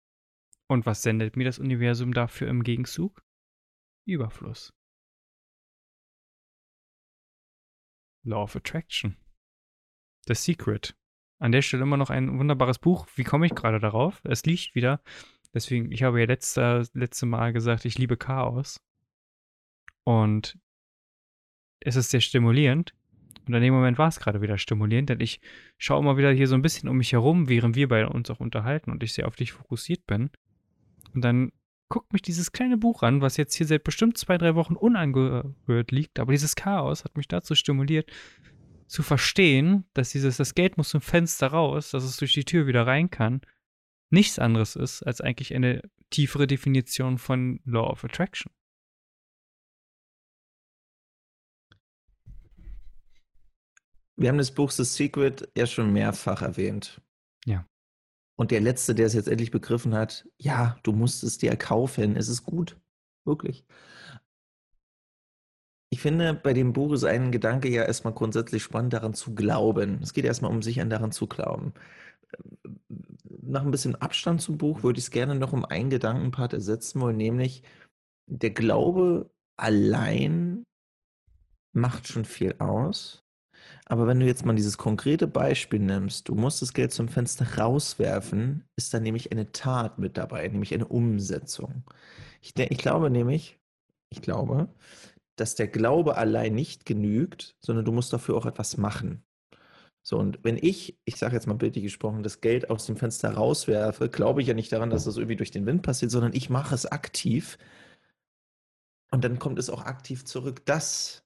Und was sendet mir das Universum dafür im Gegenzug? Überfluss. Law of Attraction. The Secret. An der Stelle immer noch ein wunderbares Buch. Wie komme ich gerade darauf? Es liegt wieder. Deswegen, ich habe ja letzte, letzte Mal gesagt, ich liebe Chaos. Und es ist sehr stimulierend. Und in dem Moment war es gerade wieder stimulierend, denn ich schaue immer wieder hier so ein bisschen um mich herum, während wir bei uns auch unterhalten und ich sehr auf dich fokussiert bin. Und dann guckt mich dieses kleine Buch an, was jetzt hier seit bestimmt zwei, drei Wochen unangehört liegt. Aber dieses Chaos hat mich dazu stimuliert, zu verstehen, dass dieses, das Geld muss zum Fenster raus, dass es durch die Tür wieder rein kann, nichts anderes ist als eigentlich eine tiefere Definition von Law of Attraction. Wir haben das Buch The Secret ja schon mehrfach erwähnt. Ja. Und der Letzte, der es jetzt endlich begriffen hat, ja, du musst es dir kaufen, es ist gut. Wirklich. Ich finde, bei dem Buch ist ein Gedanke ja erstmal grundsätzlich spannend, daran zu glauben. Es geht erstmal um sich an daran zu glauben. Nach ein bisschen Abstand zum Buch würde ich es gerne noch um einen Gedankenpart ersetzen wollen, nämlich der Glaube allein macht schon viel aus. Aber wenn du jetzt mal dieses konkrete Beispiel nimmst, du musst das Geld zum Fenster rauswerfen, ist da nämlich eine Tat mit dabei, nämlich eine Umsetzung. Ich, ich glaube nämlich, ich glaube, dass der Glaube allein nicht genügt, sondern du musst dafür auch etwas machen. So, und wenn ich, ich sage jetzt mal bildlich gesprochen, das Geld aus dem Fenster rauswerfe, glaube ich ja nicht daran, dass das irgendwie durch den Wind passiert, sondern ich mache es aktiv. Und dann kommt es auch aktiv zurück. Das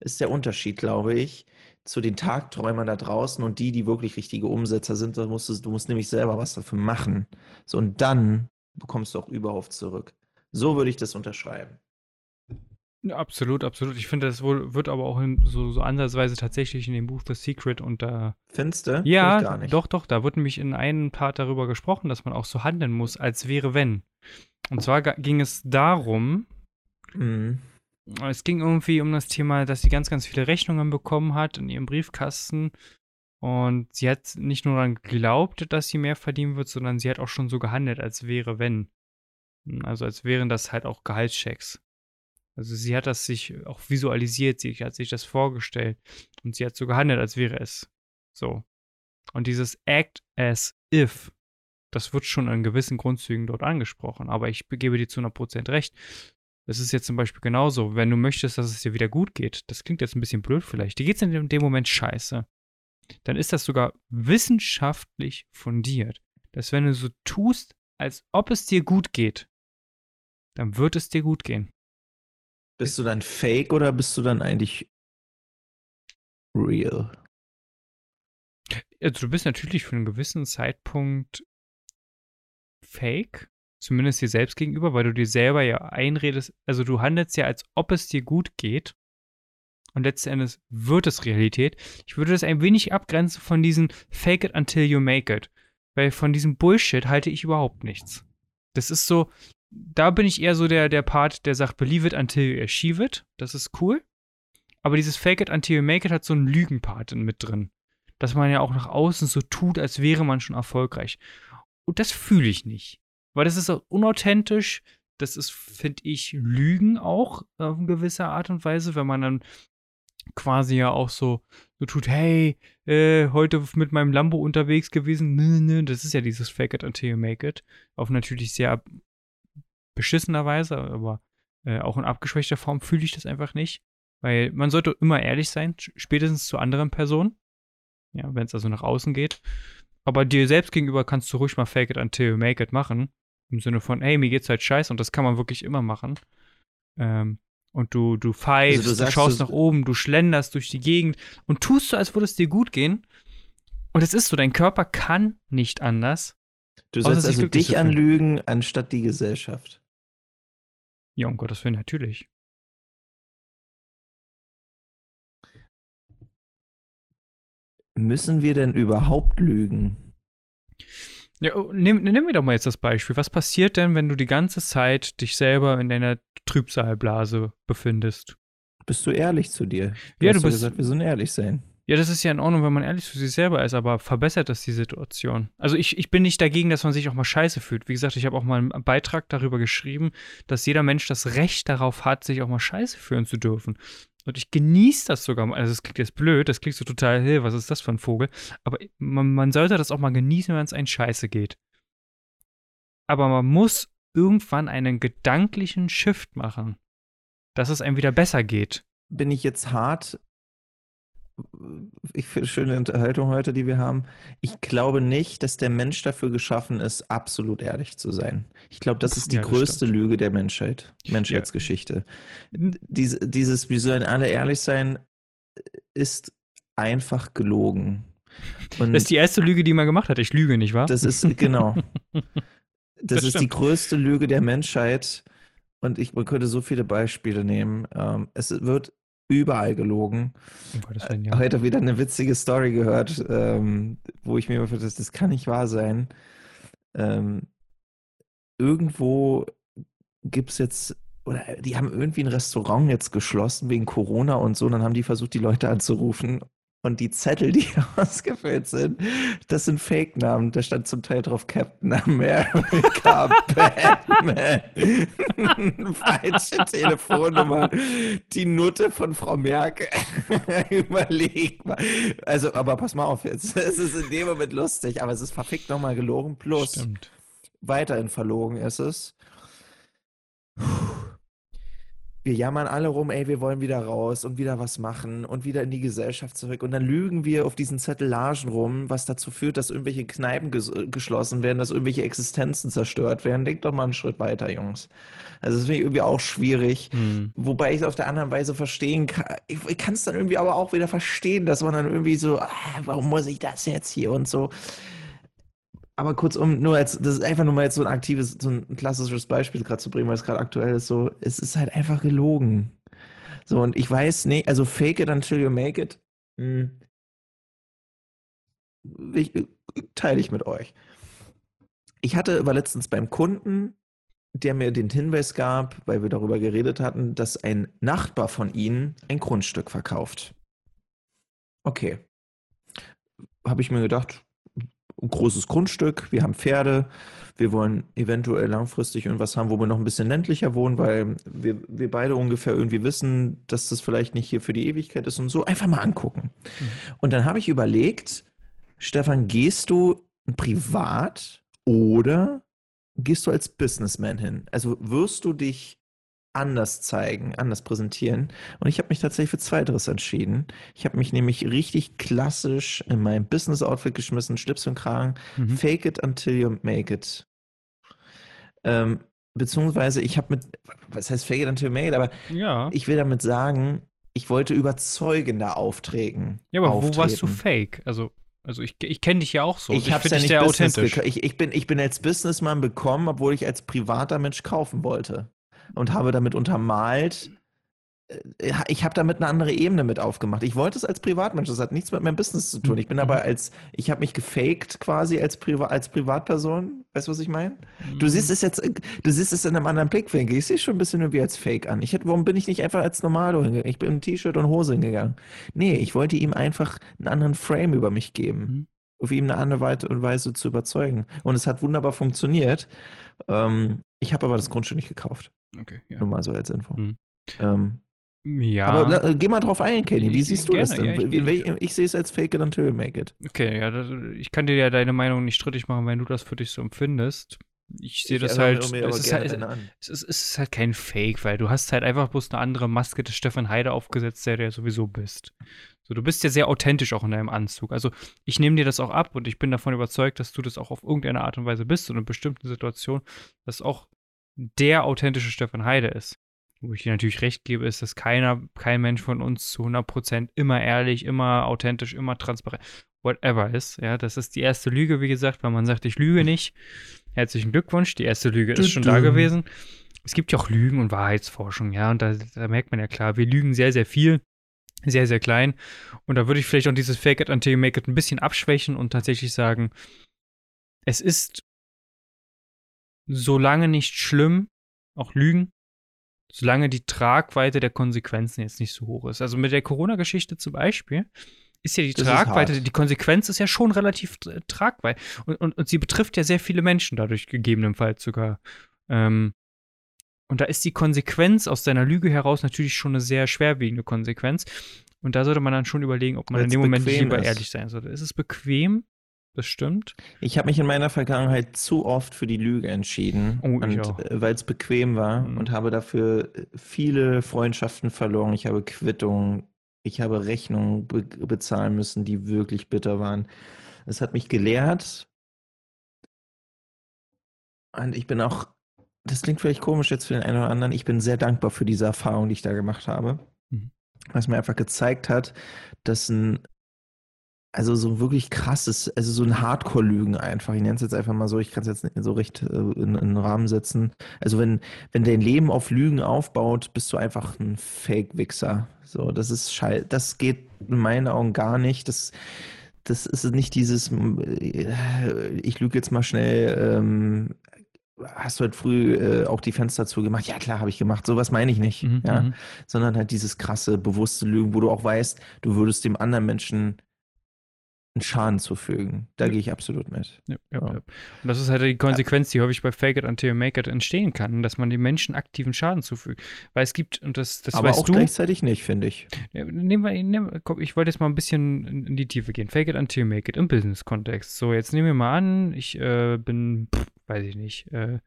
ist der Unterschied, glaube ich, zu den Tagträumern da draußen und die, die wirklich richtige Umsetzer sind. Da musst du, du musst nämlich selber was dafür machen. So, und dann bekommst du auch überhaupt zurück. So würde ich das unterschreiben. Ja, absolut, absolut. Ich finde, das wohl wird aber auch in, so, so ansatzweise tatsächlich in dem Buch The Secret da. Findest du? Ja, doch, doch. Da wird nämlich in einem Part darüber gesprochen, dass man auch so handeln muss, als wäre wenn. Und zwar ging es darum, mhm. Es ging irgendwie um das Thema, dass sie ganz, ganz viele Rechnungen bekommen hat in ihrem Briefkasten. Und sie hat nicht nur daran geglaubt, dass sie mehr verdienen wird, sondern sie hat auch schon so gehandelt, als wäre wenn. Also als wären das halt auch Gehaltschecks. Also sie hat das sich auch visualisiert, sie hat sich das vorgestellt und sie hat so gehandelt, als wäre es so. Und dieses Act as if, das wird schon in gewissen Grundzügen dort angesprochen, aber ich gebe dir zu 100% recht. Das ist jetzt zum Beispiel genauso, wenn du möchtest, dass es dir wieder gut geht, das klingt jetzt ein bisschen blöd vielleicht, dir geht es in dem Moment scheiße, dann ist das sogar wissenschaftlich fundiert, dass wenn du so tust, als ob es dir gut geht, dann wird es dir gut gehen. Bist du dann fake oder bist du dann eigentlich real? Also du bist natürlich für einen gewissen Zeitpunkt fake, zumindest dir selbst gegenüber, weil du dir selber ja einredest, also du handelst ja, als ob es dir gut geht. Und letzten Endes wird es Realität. Ich würde das ein wenig abgrenzen von diesen Fake it until you make it. Weil von diesem Bullshit halte ich überhaupt nichts. Das ist so, da bin ich eher so der, der Part, der sagt, believe it until you achieve it. Das ist cool. Aber dieses fake it until you make it hat so einen Lügenpart mit drin. Dass man ja auch nach außen so tut, als wäre man schon erfolgreich. Und das fühle ich nicht. Weil das ist unauthentisch. Das ist, finde ich, Lügen auch auf eine gewisse Art und Weise, wenn man dann quasi ja auch so, so tut, hey, äh, heute mit meinem Lambo unterwegs gewesen. Nö, nö, das ist ja dieses Fake it until you make it. Auf natürlich sehr beschissenerweise, aber äh, auch in abgeschwächter Form fühle ich das einfach nicht. Weil man sollte immer ehrlich sein, spätestens zu anderen Personen. Ja, wenn es also nach außen geht. Aber dir selbst gegenüber kannst du ruhig mal fake it until you make it machen. Im Sinne von, ey, mir geht's halt scheiße und das kann man wirklich immer machen. Ähm, und du, du pfeifst, also du, du, schaust du nach oben, du schlenderst durch die Gegend und tust so, als würde es dir gut gehen. Und es ist so, dein Körper kann nicht anders. Du setzt also dich anlügen, anstatt die Gesellschaft. Ja, um Gottes Willen, natürlich. Müssen wir denn überhaupt lügen? Ja, oh, nimm, nimm mir doch mal jetzt das Beispiel. Was passiert denn, wenn du die ganze Zeit dich selber in deiner Trübsalblase befindest? Bist du ehrlich zu dir? Du Ja, du bist- gesagt, wir sollen ehrlich sein. Ja, das ist ja in Ordnung, wenn man ehrlich zu sich selber ist, aber verbessert das die Situation? Also ich, ich bin nicht dagegen, dass man sich auch mal scheiße fühlt. Wie gesagt, ich habe auch mal einen Beitrag darüber geschrieben, dass jeder Mensch das Recht darauf hat, sich auch mal scheiße fühlen zu dürfen. Und ich genieße das sogar. Also es klingt jetzt blöd, das klingt so total, hey, was ist das für ein Vogel? Aber man, man sollte das auch mal genießen, wenn es einen scheiße geht. Aber man muss irgendwann einen gedanklichen Shift machen, dass es einem wieder besser geht. Bin ich jetzt hart? Ich finde schöne Unterhaltung heute, die wir haben. Ich glaube nicht, dass der Mensch dafür geschaffen ist, absolut ehrlich zu sein. Ich glaube, das ist die Ja, das größte stimmt. Lüge der Menschheit, Menschheitsgeschichte. Diese, dieses, wir sollen alle ehrlich sein, ist einfach gelogen. Und Das ist die erste Lüge, die man gemacht hat. Ich lüge nicht, wahr? Das ist, genau. Das, Das ist die größte Lüge der Menschheit. Und ich man könnte so viele Beispiele nehmen. Ähm, es wird überall gelogen. Gottes Willen, ja. Heute wieder eine witzige Story gehört, ähm, wo ich mir immer das, das kann nicht wahr sein. Ähm, irgendwo gibt es jetzt, oder die haben irgendwie ein Restaurant jetzt geschlossen wegen Corona und so. Und dann haben die versucht, die Leute anzurufen. Und die Zettel, die ausgefüllt sind, das sind Fake-Namen. Da stand zum Teil drauf Captain America, Batman, falsche Telefonnummer, die Nutte von Frau Merkel. Überleg mal. Also, aber pass mal auf jetzt. Es ist in dem Moment lustig, aber es ist verfickt nochmal gelogen. Plus, Stimmt. weiterhin verlogen ist es. Wir jammern alle rum, ey, wir wollen wieder raus und wieder was machen und wieder in die Gesellschaft zurück. Und dann lügen wir auf diesen Zettelagen rum, was dazu führt, dass irgendwelche Kneipen ges geschlossen werden, dass irgendwelche Existenzen zerstört werden. Denkt doch mal einen Schritt weiter, Jungs. Also das finde ich irgendwie auch schwierig. Hm. Wobei ich es auf der anderen Weise verstehen kann. Ich, ich kann es dann irgendwie aber auch wieder verstehen, dass man dann irgendwie so, ah, warum muss ich das jetzt hier und so. Aber kurzum, nur als, das ist einfach nur mal jetzt so ein aktives, so ein klassisches Beispiel gerade zu bringen, weil es gerade aktuell ist, so, es ist halt einfach gelogen. So, und ich weiß nicht, also fake it until you make it, hm, ich, teile ich mit euch. Ich hatte, war letztens beim Kunden, der mir den Hinweis gab, weil wir darüber geredet hatten, dass ein Nachbar von ihnen ein Grundstück verkauft. Okay. Habe ich mir gedacht, ein großes Grundstück, wir haben Pferde, wir wollen eventuell langfristig irgendwas haben, wo wir noch ein bisschen ländlicher wohnen, weil wir, wir beide ungefähr irgendwie wissen, dass das vielleicht nicht hier für die Ewigkeit ist und so. Einfach mal angucken. Und dann habe ich überlegt, Stefan, gehst du privat oder gehst du als Businessman hin? Also wirst du dich anders zeigen, anders präsentieren? Und ich habe mich tatsächlich für Zweiteres entschieden. Ich habe mich nämlich richtig klassisch in mein Business-Outfit geschmissen, Schlips und Kragen. Mhm. Fake it until you make it. Ähm, beziehungsweise ich habe mit, was heißt fake it until you make it, aber Ja. ich will damit sagen, ich wollte überzeugender auftreten. ja, aber wo warst du auftreten. fake? Also, also ich, ich kenne dich ja auch so. Ich habe finde ja dich nicht sehr Business authentisch. ich, ich, bin, ich bin als Businessman bekommen, obwohl ich als privater Mensch kaufen wollte. Und habe damit untermalt, äh, ich habe damit eine andere Ebene mit aufgemacht. Ich wollte es als Privatmensch, das hat nichts mit meinem Business zu tun. Ich bin Mhm. aber als, ich habe mich gefaked quasi als, Priva als Privatperson. Weißt du, was ich meine? Mhm. Du siehst es jetzt, du siehst es in einem anderen Blickwinkel. Ich sehe es schon ein bisschen irgendwie als Fake an. Ich hätte, warum bin ich nicht einfach als Normalo hingegangen? Ich bin in T-Shirt und Hose hingegangen. Nee, ich wollte ihm einfach einen anderen Frame über mich geben. Auf ihm eine andere Weise und Weise zu überzeugen. Und es hat wunderbar funktioniert. Ähm, ich habe aber das Grundstück nicht gekauft. Okay, ja. Nur mal so als Info. Mhm. Ähm, Ja. aber äh, geh mal drauf ein, Kenny. Wie Ich- siehst du gerne, das denn? ja, ich- wel- ich sehe es als Fake it until you make it. Okay, ja, das, ich kann dir ja deine Meinung nicht strittig machen, wenn du das für dich so empfindest. Ich sehe Ich das halt, es ist halt, es ist, es ist halt kein Fake, weil du hast halt einfach bloß eine andere Maske des Stefan Heide aufgesetzt, der du ja sowieso bist. So, du bist ja sehr authentisch auch in deinem Anzug. Also ich nehme dir das auch ab und ich bin davon überzeugt, dass du das auch auf irgendeine Art und Weise bist und in bestimmten Situationen, dass auch der authentische Stefan Heide ist. Wo ich dir natürlich recht gebe, ist, dass keiner, kein Mensch von uns zu 100% immer ehrlich, immer authentisch, immer transparent, whatever ist. Ja, das ist die erste Lüge, wie gesagt, weil man sagt, ich lüge nicht. Herzlichen Glückwunsch, die erste Lüge ist schon da gewesen. Es gibt ja auch Lügen und Wahrheitsforschung, ja, und da, da merkt man ja klar, wir lügen sehr, sehr viel. Sehr, sehr klein. Und da würde ich vielleicht auch dieses Fake it until you make it ein bisschen abschwächen und tatsächlich sagen, es ist solange nicht schlimm, auch Lügen, solange die Tragweite der Konsequenzen jetzt nicht so hoch ist. Also mit der Corona-Geschichte zum Beispiel ist ja die das Tragweite, die Konsequenz ist ja schon relativ tragweit. Und, und, und sie betrifft ja sehr viele Menschen dadurch gegebenenfalls sogar. Ähm, und da ist die Konsequenz aus deiner Lüge heraus natürlich schon eine sehr schwerwiegende Konsequenz. Und da sollte man dann schon überlegen, ob man Weil's in dem Moment lieber ist. ehrlich sein sollte. Ist es bequem? Das stimmt. Ich habe mich in meiner Vergangenheit zu oft für die Lüge entschieden, oh, äh, weil es bequem war mhm. und habe dafür äh, viele Freundschaften verloren. Ich habe Quittungen, ich habe Rechnungen be bezahlen müssen, die wirklich bitter waren. Es hat mich gelehrt. Und ich bin auch, das klingt vielleicht komisch jetzt für den einen oder anderen, ich bin sehr dankbar für diese Erfahrung, die ich da gemacht habe. Mhm. Was mir einfach gezeigt hat, dass ein also so wirklich krasses, also so ein Hardcore-Lügen einfach. Ich nenne es jetzt einfach mal so, ich kann es jetzt nicht so recht äh, in, in den Rahmen setzen. Also wenn, wenn dein Leben auf Lügen aufbaut, bist du einfach ein Fake-Wichser. So, das ist scheiße. Das geht in meinen Augen gar nicht. Das, das ist nicht dieses, äh, ich lüge jetzt mal schnell, ähm, hast du heute früh äh, auch die Fenster zugemacht? Ja, klar, habe ich gemacht. Sowas meine ich nicht. Mhm, ja? Mhm. Sondern halt dieses krasse, bewusste Lügen, wo du auch weißt, du würdest dem anderen Menschen einen Schaden zufügen. Da ja. gehe ich absolut mit. Ja, ja, Und das ist halt die Konsequenz, die häufig bei Fake it until you make it entstehen kann, dass man den Menschen aktiven Schaden zufügt. Weil es gibt, und das, das Aber weißt auch du. gleichzeitig nicht, finde ich. Nehmen wir, nehmen, komm, ich wollte jetzt mal ein bisschen in die Tiefe gehen. Fake it until you make it im Business-Kontext. So, jetzt nehmen wir mal an, ich äh, bin, pff, weiß ich nicht, äh,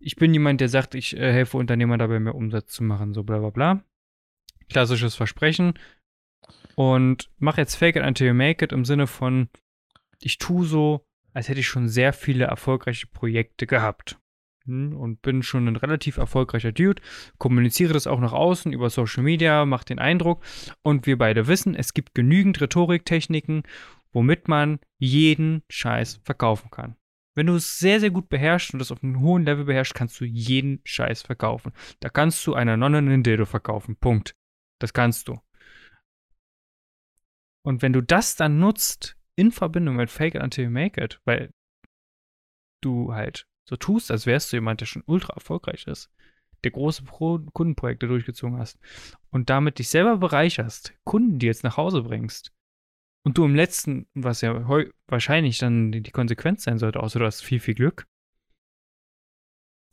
ich bin jemand, der sagt, ich äh, helfe Unternehmern dabei, mehr Umsatz zu machen, so bla bla bla. Klassisches Versprechen, und mach jetzt Fake it until you make it im Sinne von, ich tue so, als hätte ich schon sehr viele erfolgreiche Projekte gehabt. Hm, und bin schon ein relativ erfolgreicher Dude, kommuniziere das auch nach außen über Social Media, macht den Eindruck. Und wir beide wissen, es gibt genügend Rhetoriktechniken, womit man jeden Scheiß verkaufen kann. Wenn du es sehr, sehr gut beherrschst und das auf einem hohen Level beherrschst, kannst du jeden Scheiß verkaufen. Da kannst du einer Nonne einen Dildo verkaufen. Punkt. Das kannst du. Und wenn du das dann nutzt in Verbindung mit Fake it until you make it, weil du halt so tust, als wärst du jemand, der schon ultra erfolgreich ist, der große Pro Kundenprojekte durchgezogen hast und damit dich selber bereicherst, Kunden, die jetzt nach Hause bringst und du im letzten, was ja wahrscheinlich dann die Konsequenz sein sollte, außer du hast viel, viel Glück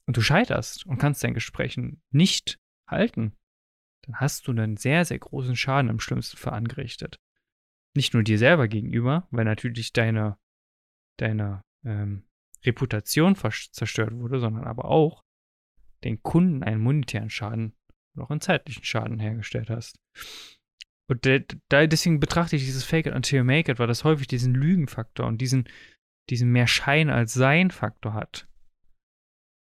und du scheiterst und kannst dein Gespräch nicht halten, dann hast du einen sehr, sehr großen Schaden im schlimmsten Fall angerichtet nicht nur dir selber gegenüber, weil natürlich deine, deine ähm, Reputation zerstört wurde, sondern aber auch den Kunden einen monetären Schaden und auch einen zeitlichen Schaden hergestellt hast. Und da, deswegen betrachte ich dieses Fake it until you make it, weil das häufig diesen Lügenfaktor und diesen, diesen mehr Schein als Sein Faktor hat.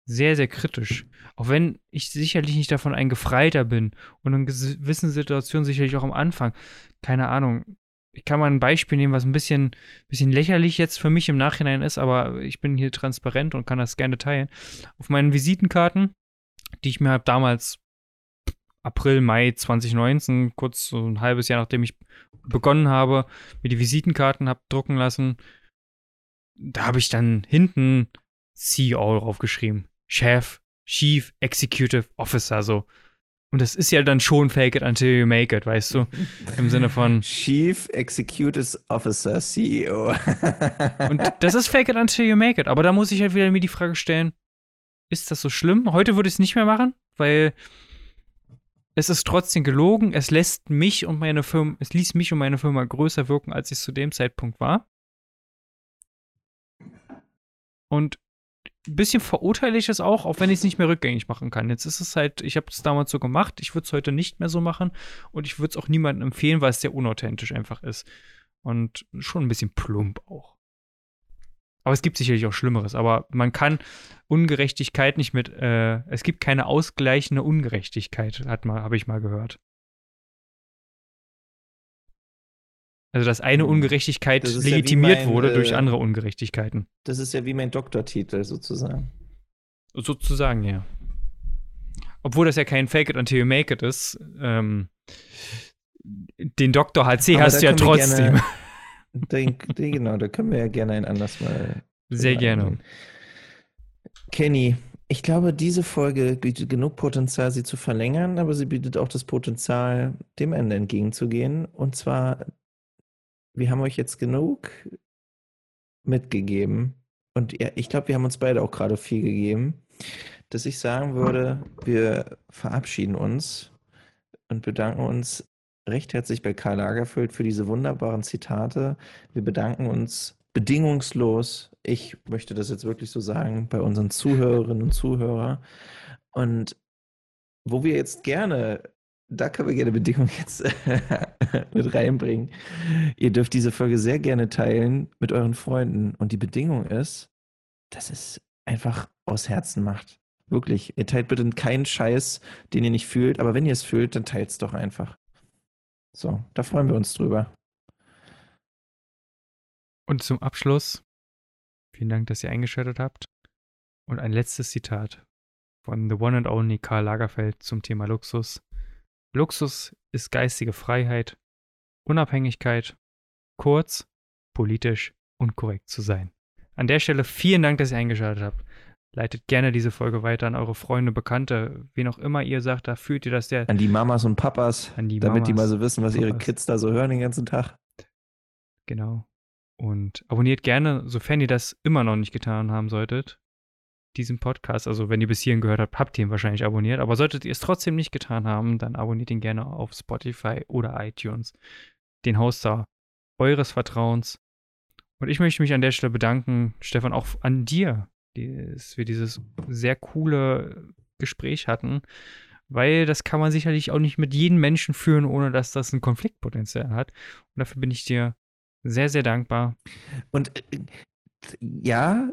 Sehr, sehr kritisch. Auch wenn ich sicherlich nicht davon ein Gefreiter bin und in gewissen Situationen sicherlich auch am Anfang, keine Ahnung, ich kann mal ein Beispiel nehmen, was ein bisschen, bisschen lächerlich jetzt für mich im Nachhinein ist, aber ich bin hier transparent und kann das gerne teilen. Auf meinen Visitenkarten, die ich mir damals April, Mai 2019, kurz so ein halbes Jahr nachdem ich begonnen habe, mir die Visitenkarten habe drucken lassen, da habe ich dann hinten CEO draufgeschrieben. Chef, Chief Executive Officer, so. Und das ist ja dann schon Fake it until you make it, weißt du? Im Sinne von. Chief Executive Officer, CEO. und das ist Fake it until you make it. Aber da muss ich halt wieder mir die Frage stellen: Ist das so schlimm? Heute würde ich es nicht mehr machen, weil es ist trotzdem gelogen. Es lässt mich und meine Firma, es ließ mich und meine Firma größer wirken, als ich zu dem Zeitpunkt war. Und ein bisschen verurteile ich es auch, auch wenn ich es nicht mehr rückgängig machen kann. Jetzt ist es halt, ich habe es damals so gemacht, ich würde es heute nicht mehr so machen und ich würde es auch niemandem empfehlen, weil es sehr unauthentisch einfach ist. Und schon ein bisschen plump auch. Aber es gibt sicherlich auch Schlimmeres. Aber man kann Ungerechtigkeit nicht mit, äh, es gibt keine ausgleichende Ungerechtigkeit, hat mal, habe ich mal gehört. Also, dass eine hm. Ungerechtigkeit das legitimiert ja mein, wurde durch äh, andere Ungerechtigkeiten. Das ist ja wie mein Doktortitel sozusagen. Sozusagen, ja. Obwohl das ja kein Fake it until you make it ist, ähm, Den Dr. HC Aber hast du ja trotzdem. Den, den, genau, da können wir ja gerne ein anders mal. Sehr gerne. Kenny, ich glaube, diese Folge bietet genug Potenzial, sie zu verlängern, aber sie bietet auch das Potenzial, dem Ende entgegenzugehen. Und zwar, wir haben euch jetzt genug mitgegeben. Und ja, ich glaube, wir haben uns beide auch gerade viel gegeben, dass ich sagen würde, wir verabschieden uns und bedanken uns recht herzlich bei Karl Lagerfeld für diese wunderbaren Zitate. Wir bedanken uns bedingungslos, ich möchte das jetzt wirklich so sagen, bei unseren Zuhörerinnen und Zuhörern. Und wo wir jetzt gerne, da können wir gerne Bedingungen jetzt mit reinbringen. Ihr dürft diese Folge sehr gerne teilen mit euren Freunden. Und die Bedingung ist, dass es einfach aus Herzen macht. Wirklich. Ihr teilt bitte keinen Scheiß, den ihr nicht fühlt, aber wenn ihr es fühlt, dann teilt es doch einfach. So, da freuen wir uns drüber. Und zum Abschluss, vielen Dank, dass ihr eingeschaltet habt. Und ein letztes Zitat von The One and Only Karl Lagerfeld zum Thema Luxus. Luxus ist geistige Freiheit, Unabhängigkeit, kurz, politisch und korrekt zu sein. An der Stelle vielen Dank, dass ihr eingeschaltet habt. Leitet gerne diese Folge weiter an eure Freunde, Bekannte, wen auch immer ihr sagt, da fühlt ihr, dass der An die Mamas und Papas, an die damit die mal Mamas, so wissen, was ihre Papas. Kids da so hören den ganzen Tag. Genau. Und abonniert gerne, sofern ihr das immer noch nicht getan haben solltet, diesen Podcast. Also wenn ihr bis hierhin gehört habt, habt ihr ihn wahrscheinlich abonniert. Aber solltet ihr es trotzdem nicht getan haben, dann abonniert ihn gerne auf Spotify oder iTunes. Den Hoster eures Vertrauens. Und ich möchte mich an der Stelle bedanken, Stefan, auch an dir, dass wir dieses sehr coole Gespräch hatten. Weil das kann man sicherlich auch nicht mit jedem Menschen führen, ohne dass das ein Konfliktpotenzial hat. Und dafür bin ich dir sehr, sehr dankbar. Und äh, ja,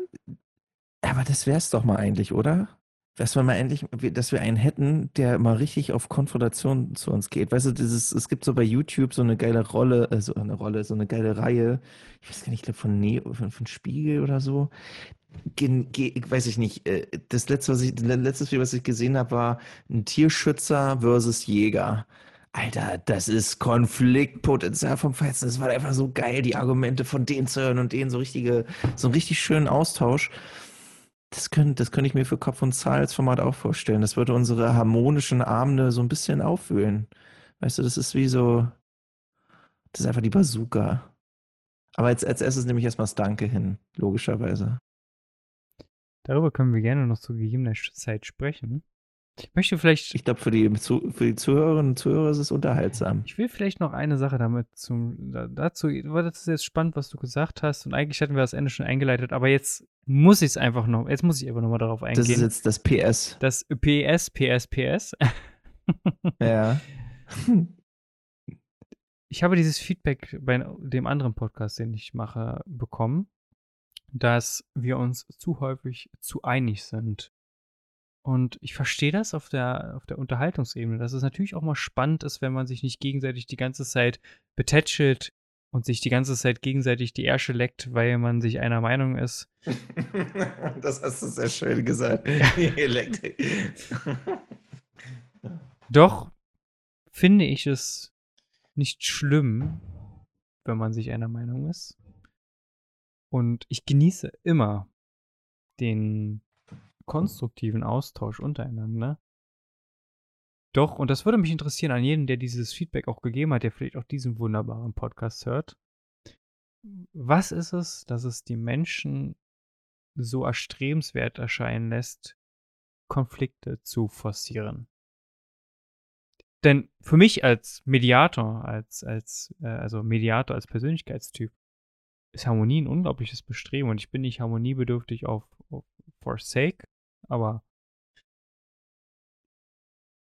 aber das wär's doch mal eigentlich, oder? Dass wir mal endlich, dass wir einen hätten, der mal richtig auf Konfrontation zu uns geht. Weißt du, dieses, es gibt so bei YouTube so eine geile Rolle, äh, so eine Rolle, so eine geile Reihe, ich weiß gar nicht, ich glaube von, Neo, von, von Spiegel oder so. Gen, ge, weiß ich nicht. äh, Das letzte, was ich, das letzte Video, was ich gesehen habe, war ein Tierschützer versus Jäger. Alter, das ist Konfliktpotenzial vom Feinsten. Das war einfach so geil, die Argumente von denen zu hören und denen so richtige, so einen richtig schönen Austausch. Das könnte, das könnte ich mir für Kopf und Zahl als Format auch vorstellen. Das würde unsere harmonischen Abende so ein bisschen aufwühlen. Weißt du, das ist wie so, das ist einfach die Bazooka. Aber als, als erstes nehme ich erstmal das Danke hin, logischerweise. Darüber können wir gerne noch zu gegebener Zeit sprechen. Ich möchte vielleicht, Ich glaube, für die, für die Zuhörerinnen und Zuhörer ist es unterhaltsam. ich will vielleicht noch eine Sache damit zum, da- dazu, weil das ist jetzt spannend, was du gesagt hast und eigentlich hatten wir das Ende schon eingeleitet, aber jetzt muss ich es einfach noch, jetzt muss ich einfach nochmal darauf Das ist eingehen. jetzt das PS. Das PS, PS, PS. Ja. Ich habe dieses Feedback bei dem anderen Podcast, den ich mache, bekommen, dass wir uns zu häufig zu einig sind. Und ich verstehe das auf der, auf der Unterhaltungsebene, dass es natürlich auch mal spannend ist, wenn man sich nicht gegenseitig die ganze Zeit betätschelt und sich die ganze Zeit gegenseitig die Ärsche leckt, weil man sich einer Meinung ist. Das hast du sehr schön gesagt. Doch finde ich es nicht schlimm, wenn man sich einer Meinung ist. Und ich genieße immer den konstruktiven Austausch untereinander. Doch, und das würde mich interessieren an jeden, der dieses Feedback auch gegeben hat, der vielleicht auch diesen wunderbaren Podcast hört. Was ist es, dass es die Menschen so erstrebenswert erscheinen lässt, Konflikte zu forcieren? Denn für mich als Mediator, als, als, äh, also Mediator als Persönlichkeitstyp, ist Harmonie ein unglaubliches Bestreben und ich bin nicht harmoniebedürftig auf, auf Forsake, aber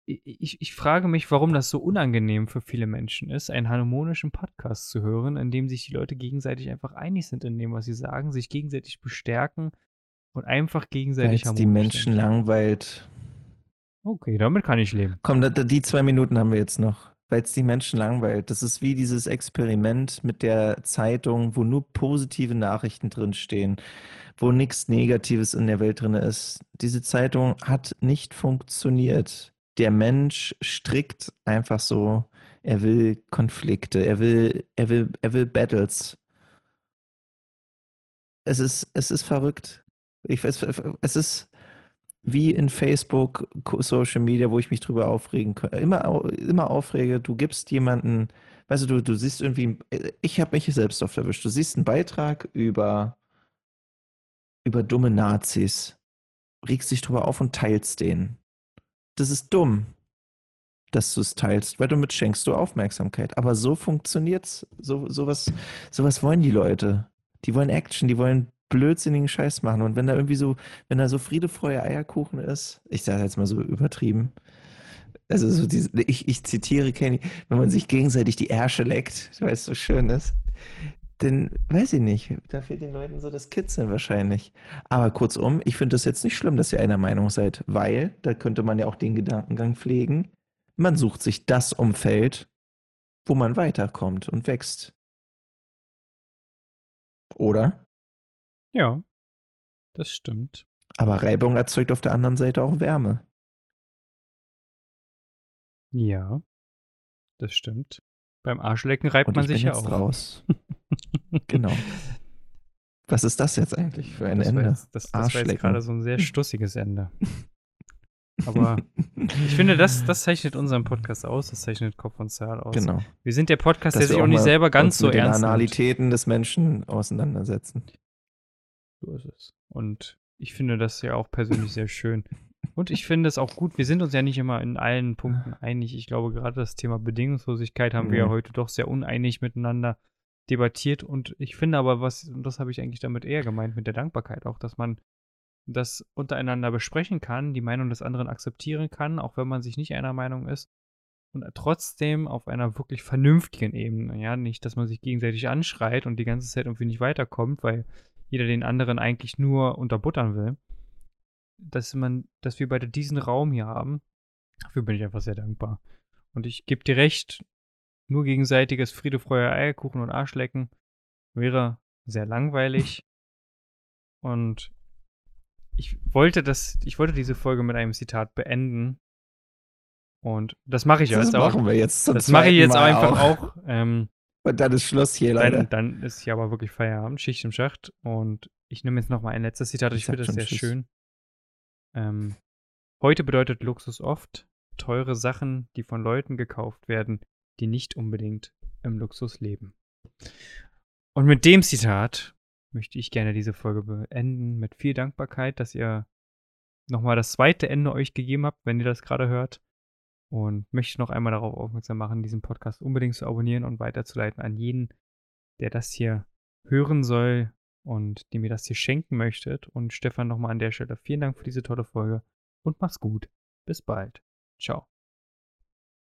ich, ich, frage mich, warum das so unangenehm für viele Menschen ist, einen harmonischen Podcast zu hören, in dem sich die Leute gegenseitig einfach einig sind in dem, was sie sagen, sich gegenseitig bestärken und einfach gegenseitig es die harmonisch Menschen langweilt. Okay, damit kann ich leben. Komm, die zwei Minuten haben wir jetzt noch. Weil es die Menschen langweilt. Das ist wie dieses Experiment mit der Zeitung, wo nur positive Nachrichten drinstehen, wo nichts Negatives in der Welt drin ist. Diese Zeitung hat nicht funktioniert. Der Mensch strickt einfach so, er will Konflikte, er will, er will, er will Battles. Es ist, es ist verrückt. Ich, es, es ist wie in Facebook, Social Media, wo ich mich drüber aufregen kann. Immer, immer aufrege, du gibst jemanden, weißt du, du, siehst irgendwie, ich habe mich selbst oft erwischt, du siehst einen Beitrag über, über dumme Nazis, regst dich drüber auf und teilst den. Das ist dumm dass du es teilst, weil damit schenkst du Aufmerksamkeit. Aber so funktioniert's. So, sowas, sowas wollen die Leute. Die wollen Action, die wollen blödsinnigen Scheiß machen. Und wenn da irgendwie so, wenn da so Friede, Freude, Eierkuchen ist, ich sage jetzt mal so übertrieben, also so diese, ich, ich zitiere Kenny, wenn man sich gegenseitig die Ärsche leckt, weil es so schön ist, dann weiß ich nicht, da fehlt den Leuten so das Kitzeln wahrscheinlich. Aber kurzum, ich finde das jetzt nicht schlimm, dass ihr einer Meinung seid, weil da könnte man ja auch den Gedankengang pflegen, man sucht sich das Umfeld, wo man weiterkommt und wächst. Oder? Ja, das stimmt. Aber Reibung erzeugt auf der anderen Seite auch Wärme. Ja, das stimmt. Beim Arschlecken reibt und man sich ja auch. raus. genau. Was ist das jetzt eigentlich für ein das Ende? Jetzt, das, das war jetzt gerade so ein sehr stussiges Ende. Aber ich finde, das, das zeichnet unseren Podcast aus, das zeichnet Kopf und Zahl aus. Genau. Wir sind der Podcast, Dass der sich auch nicht selber ganz so mit ernst den Analitäten des Menschen auseinandersetzen. So ist es. Und ich finde das ja auch persönlich sehr schön. Und ich finde es auch gut, wir sind uns ja nicht immer in allen Punkten einig. Ich glaube, gerade das Thema Bedingungslosigkeit haben mhm. wir ja heute doch sehr uneinig miteinander debattiert. Und ich finde aber, was, und das habe ich eigentlich damit eher gemeint, mit der Dankbarkeit auch, dass man das untereinander besprechen kann, die Meinung des anderen akzeptieren kann, auch wenn man sich nicht einer Meinung ist. Und trotzdem auf einer wirklich vernünftigen Ebene, ja, nicht, dass man sich gegenseitig anschreit und die ganze Zeit irgendwie nicht weiterkommt, weil jeder den anderen eigentlich nur unterbuttern will. Dass man, dass wir beide diesen Raum hier haben, dafür bin ich einfach sehr dankbar. Und ich gebe dir recht, nur gegenseitiges Friede, Freude, Eierkuchen und Arschlecken wäre sehr langweilig. Und ich wollte das, ich wollte diese Folge mit einem Zitat beenden. Und das mache ich das jetzt auch. Das machen wir jetzt Das mache ich jetzt Mal einfach auch. auch ähm, und dann ist Schluss hier, leider. Dann, dann ist hier aber wirklich Feierabend, Schicht im Schacht. Und ich nehme jetzt noch mal ein letztes Zitat. Ich, ich finde das sehr Tschüss. schön. Ähm, heute bedeutet Luxus oft teure Sachen, die von Leuten gekauft werden, die nicht unbedingt im Luxus leben. Und mit dem Zitat möchte ich gerne diese Folge beenden mit viel Dankbarkeit, dass ihr nochmal das zweite Ende euch gegeben habt, wenn ihr das gerade hört. Und möchte noch einmal darauf aufmerksam machen, diesen Podcast unbedingt zu abonnieren und weiterzuleiten an jeden, der das hier hören soll und dem ihr das hier schenken möchtet. Und Stefan nochmal an der Stelle vielen Dank für diese tolle Folge und mach's gut. Bis bald. Ciao.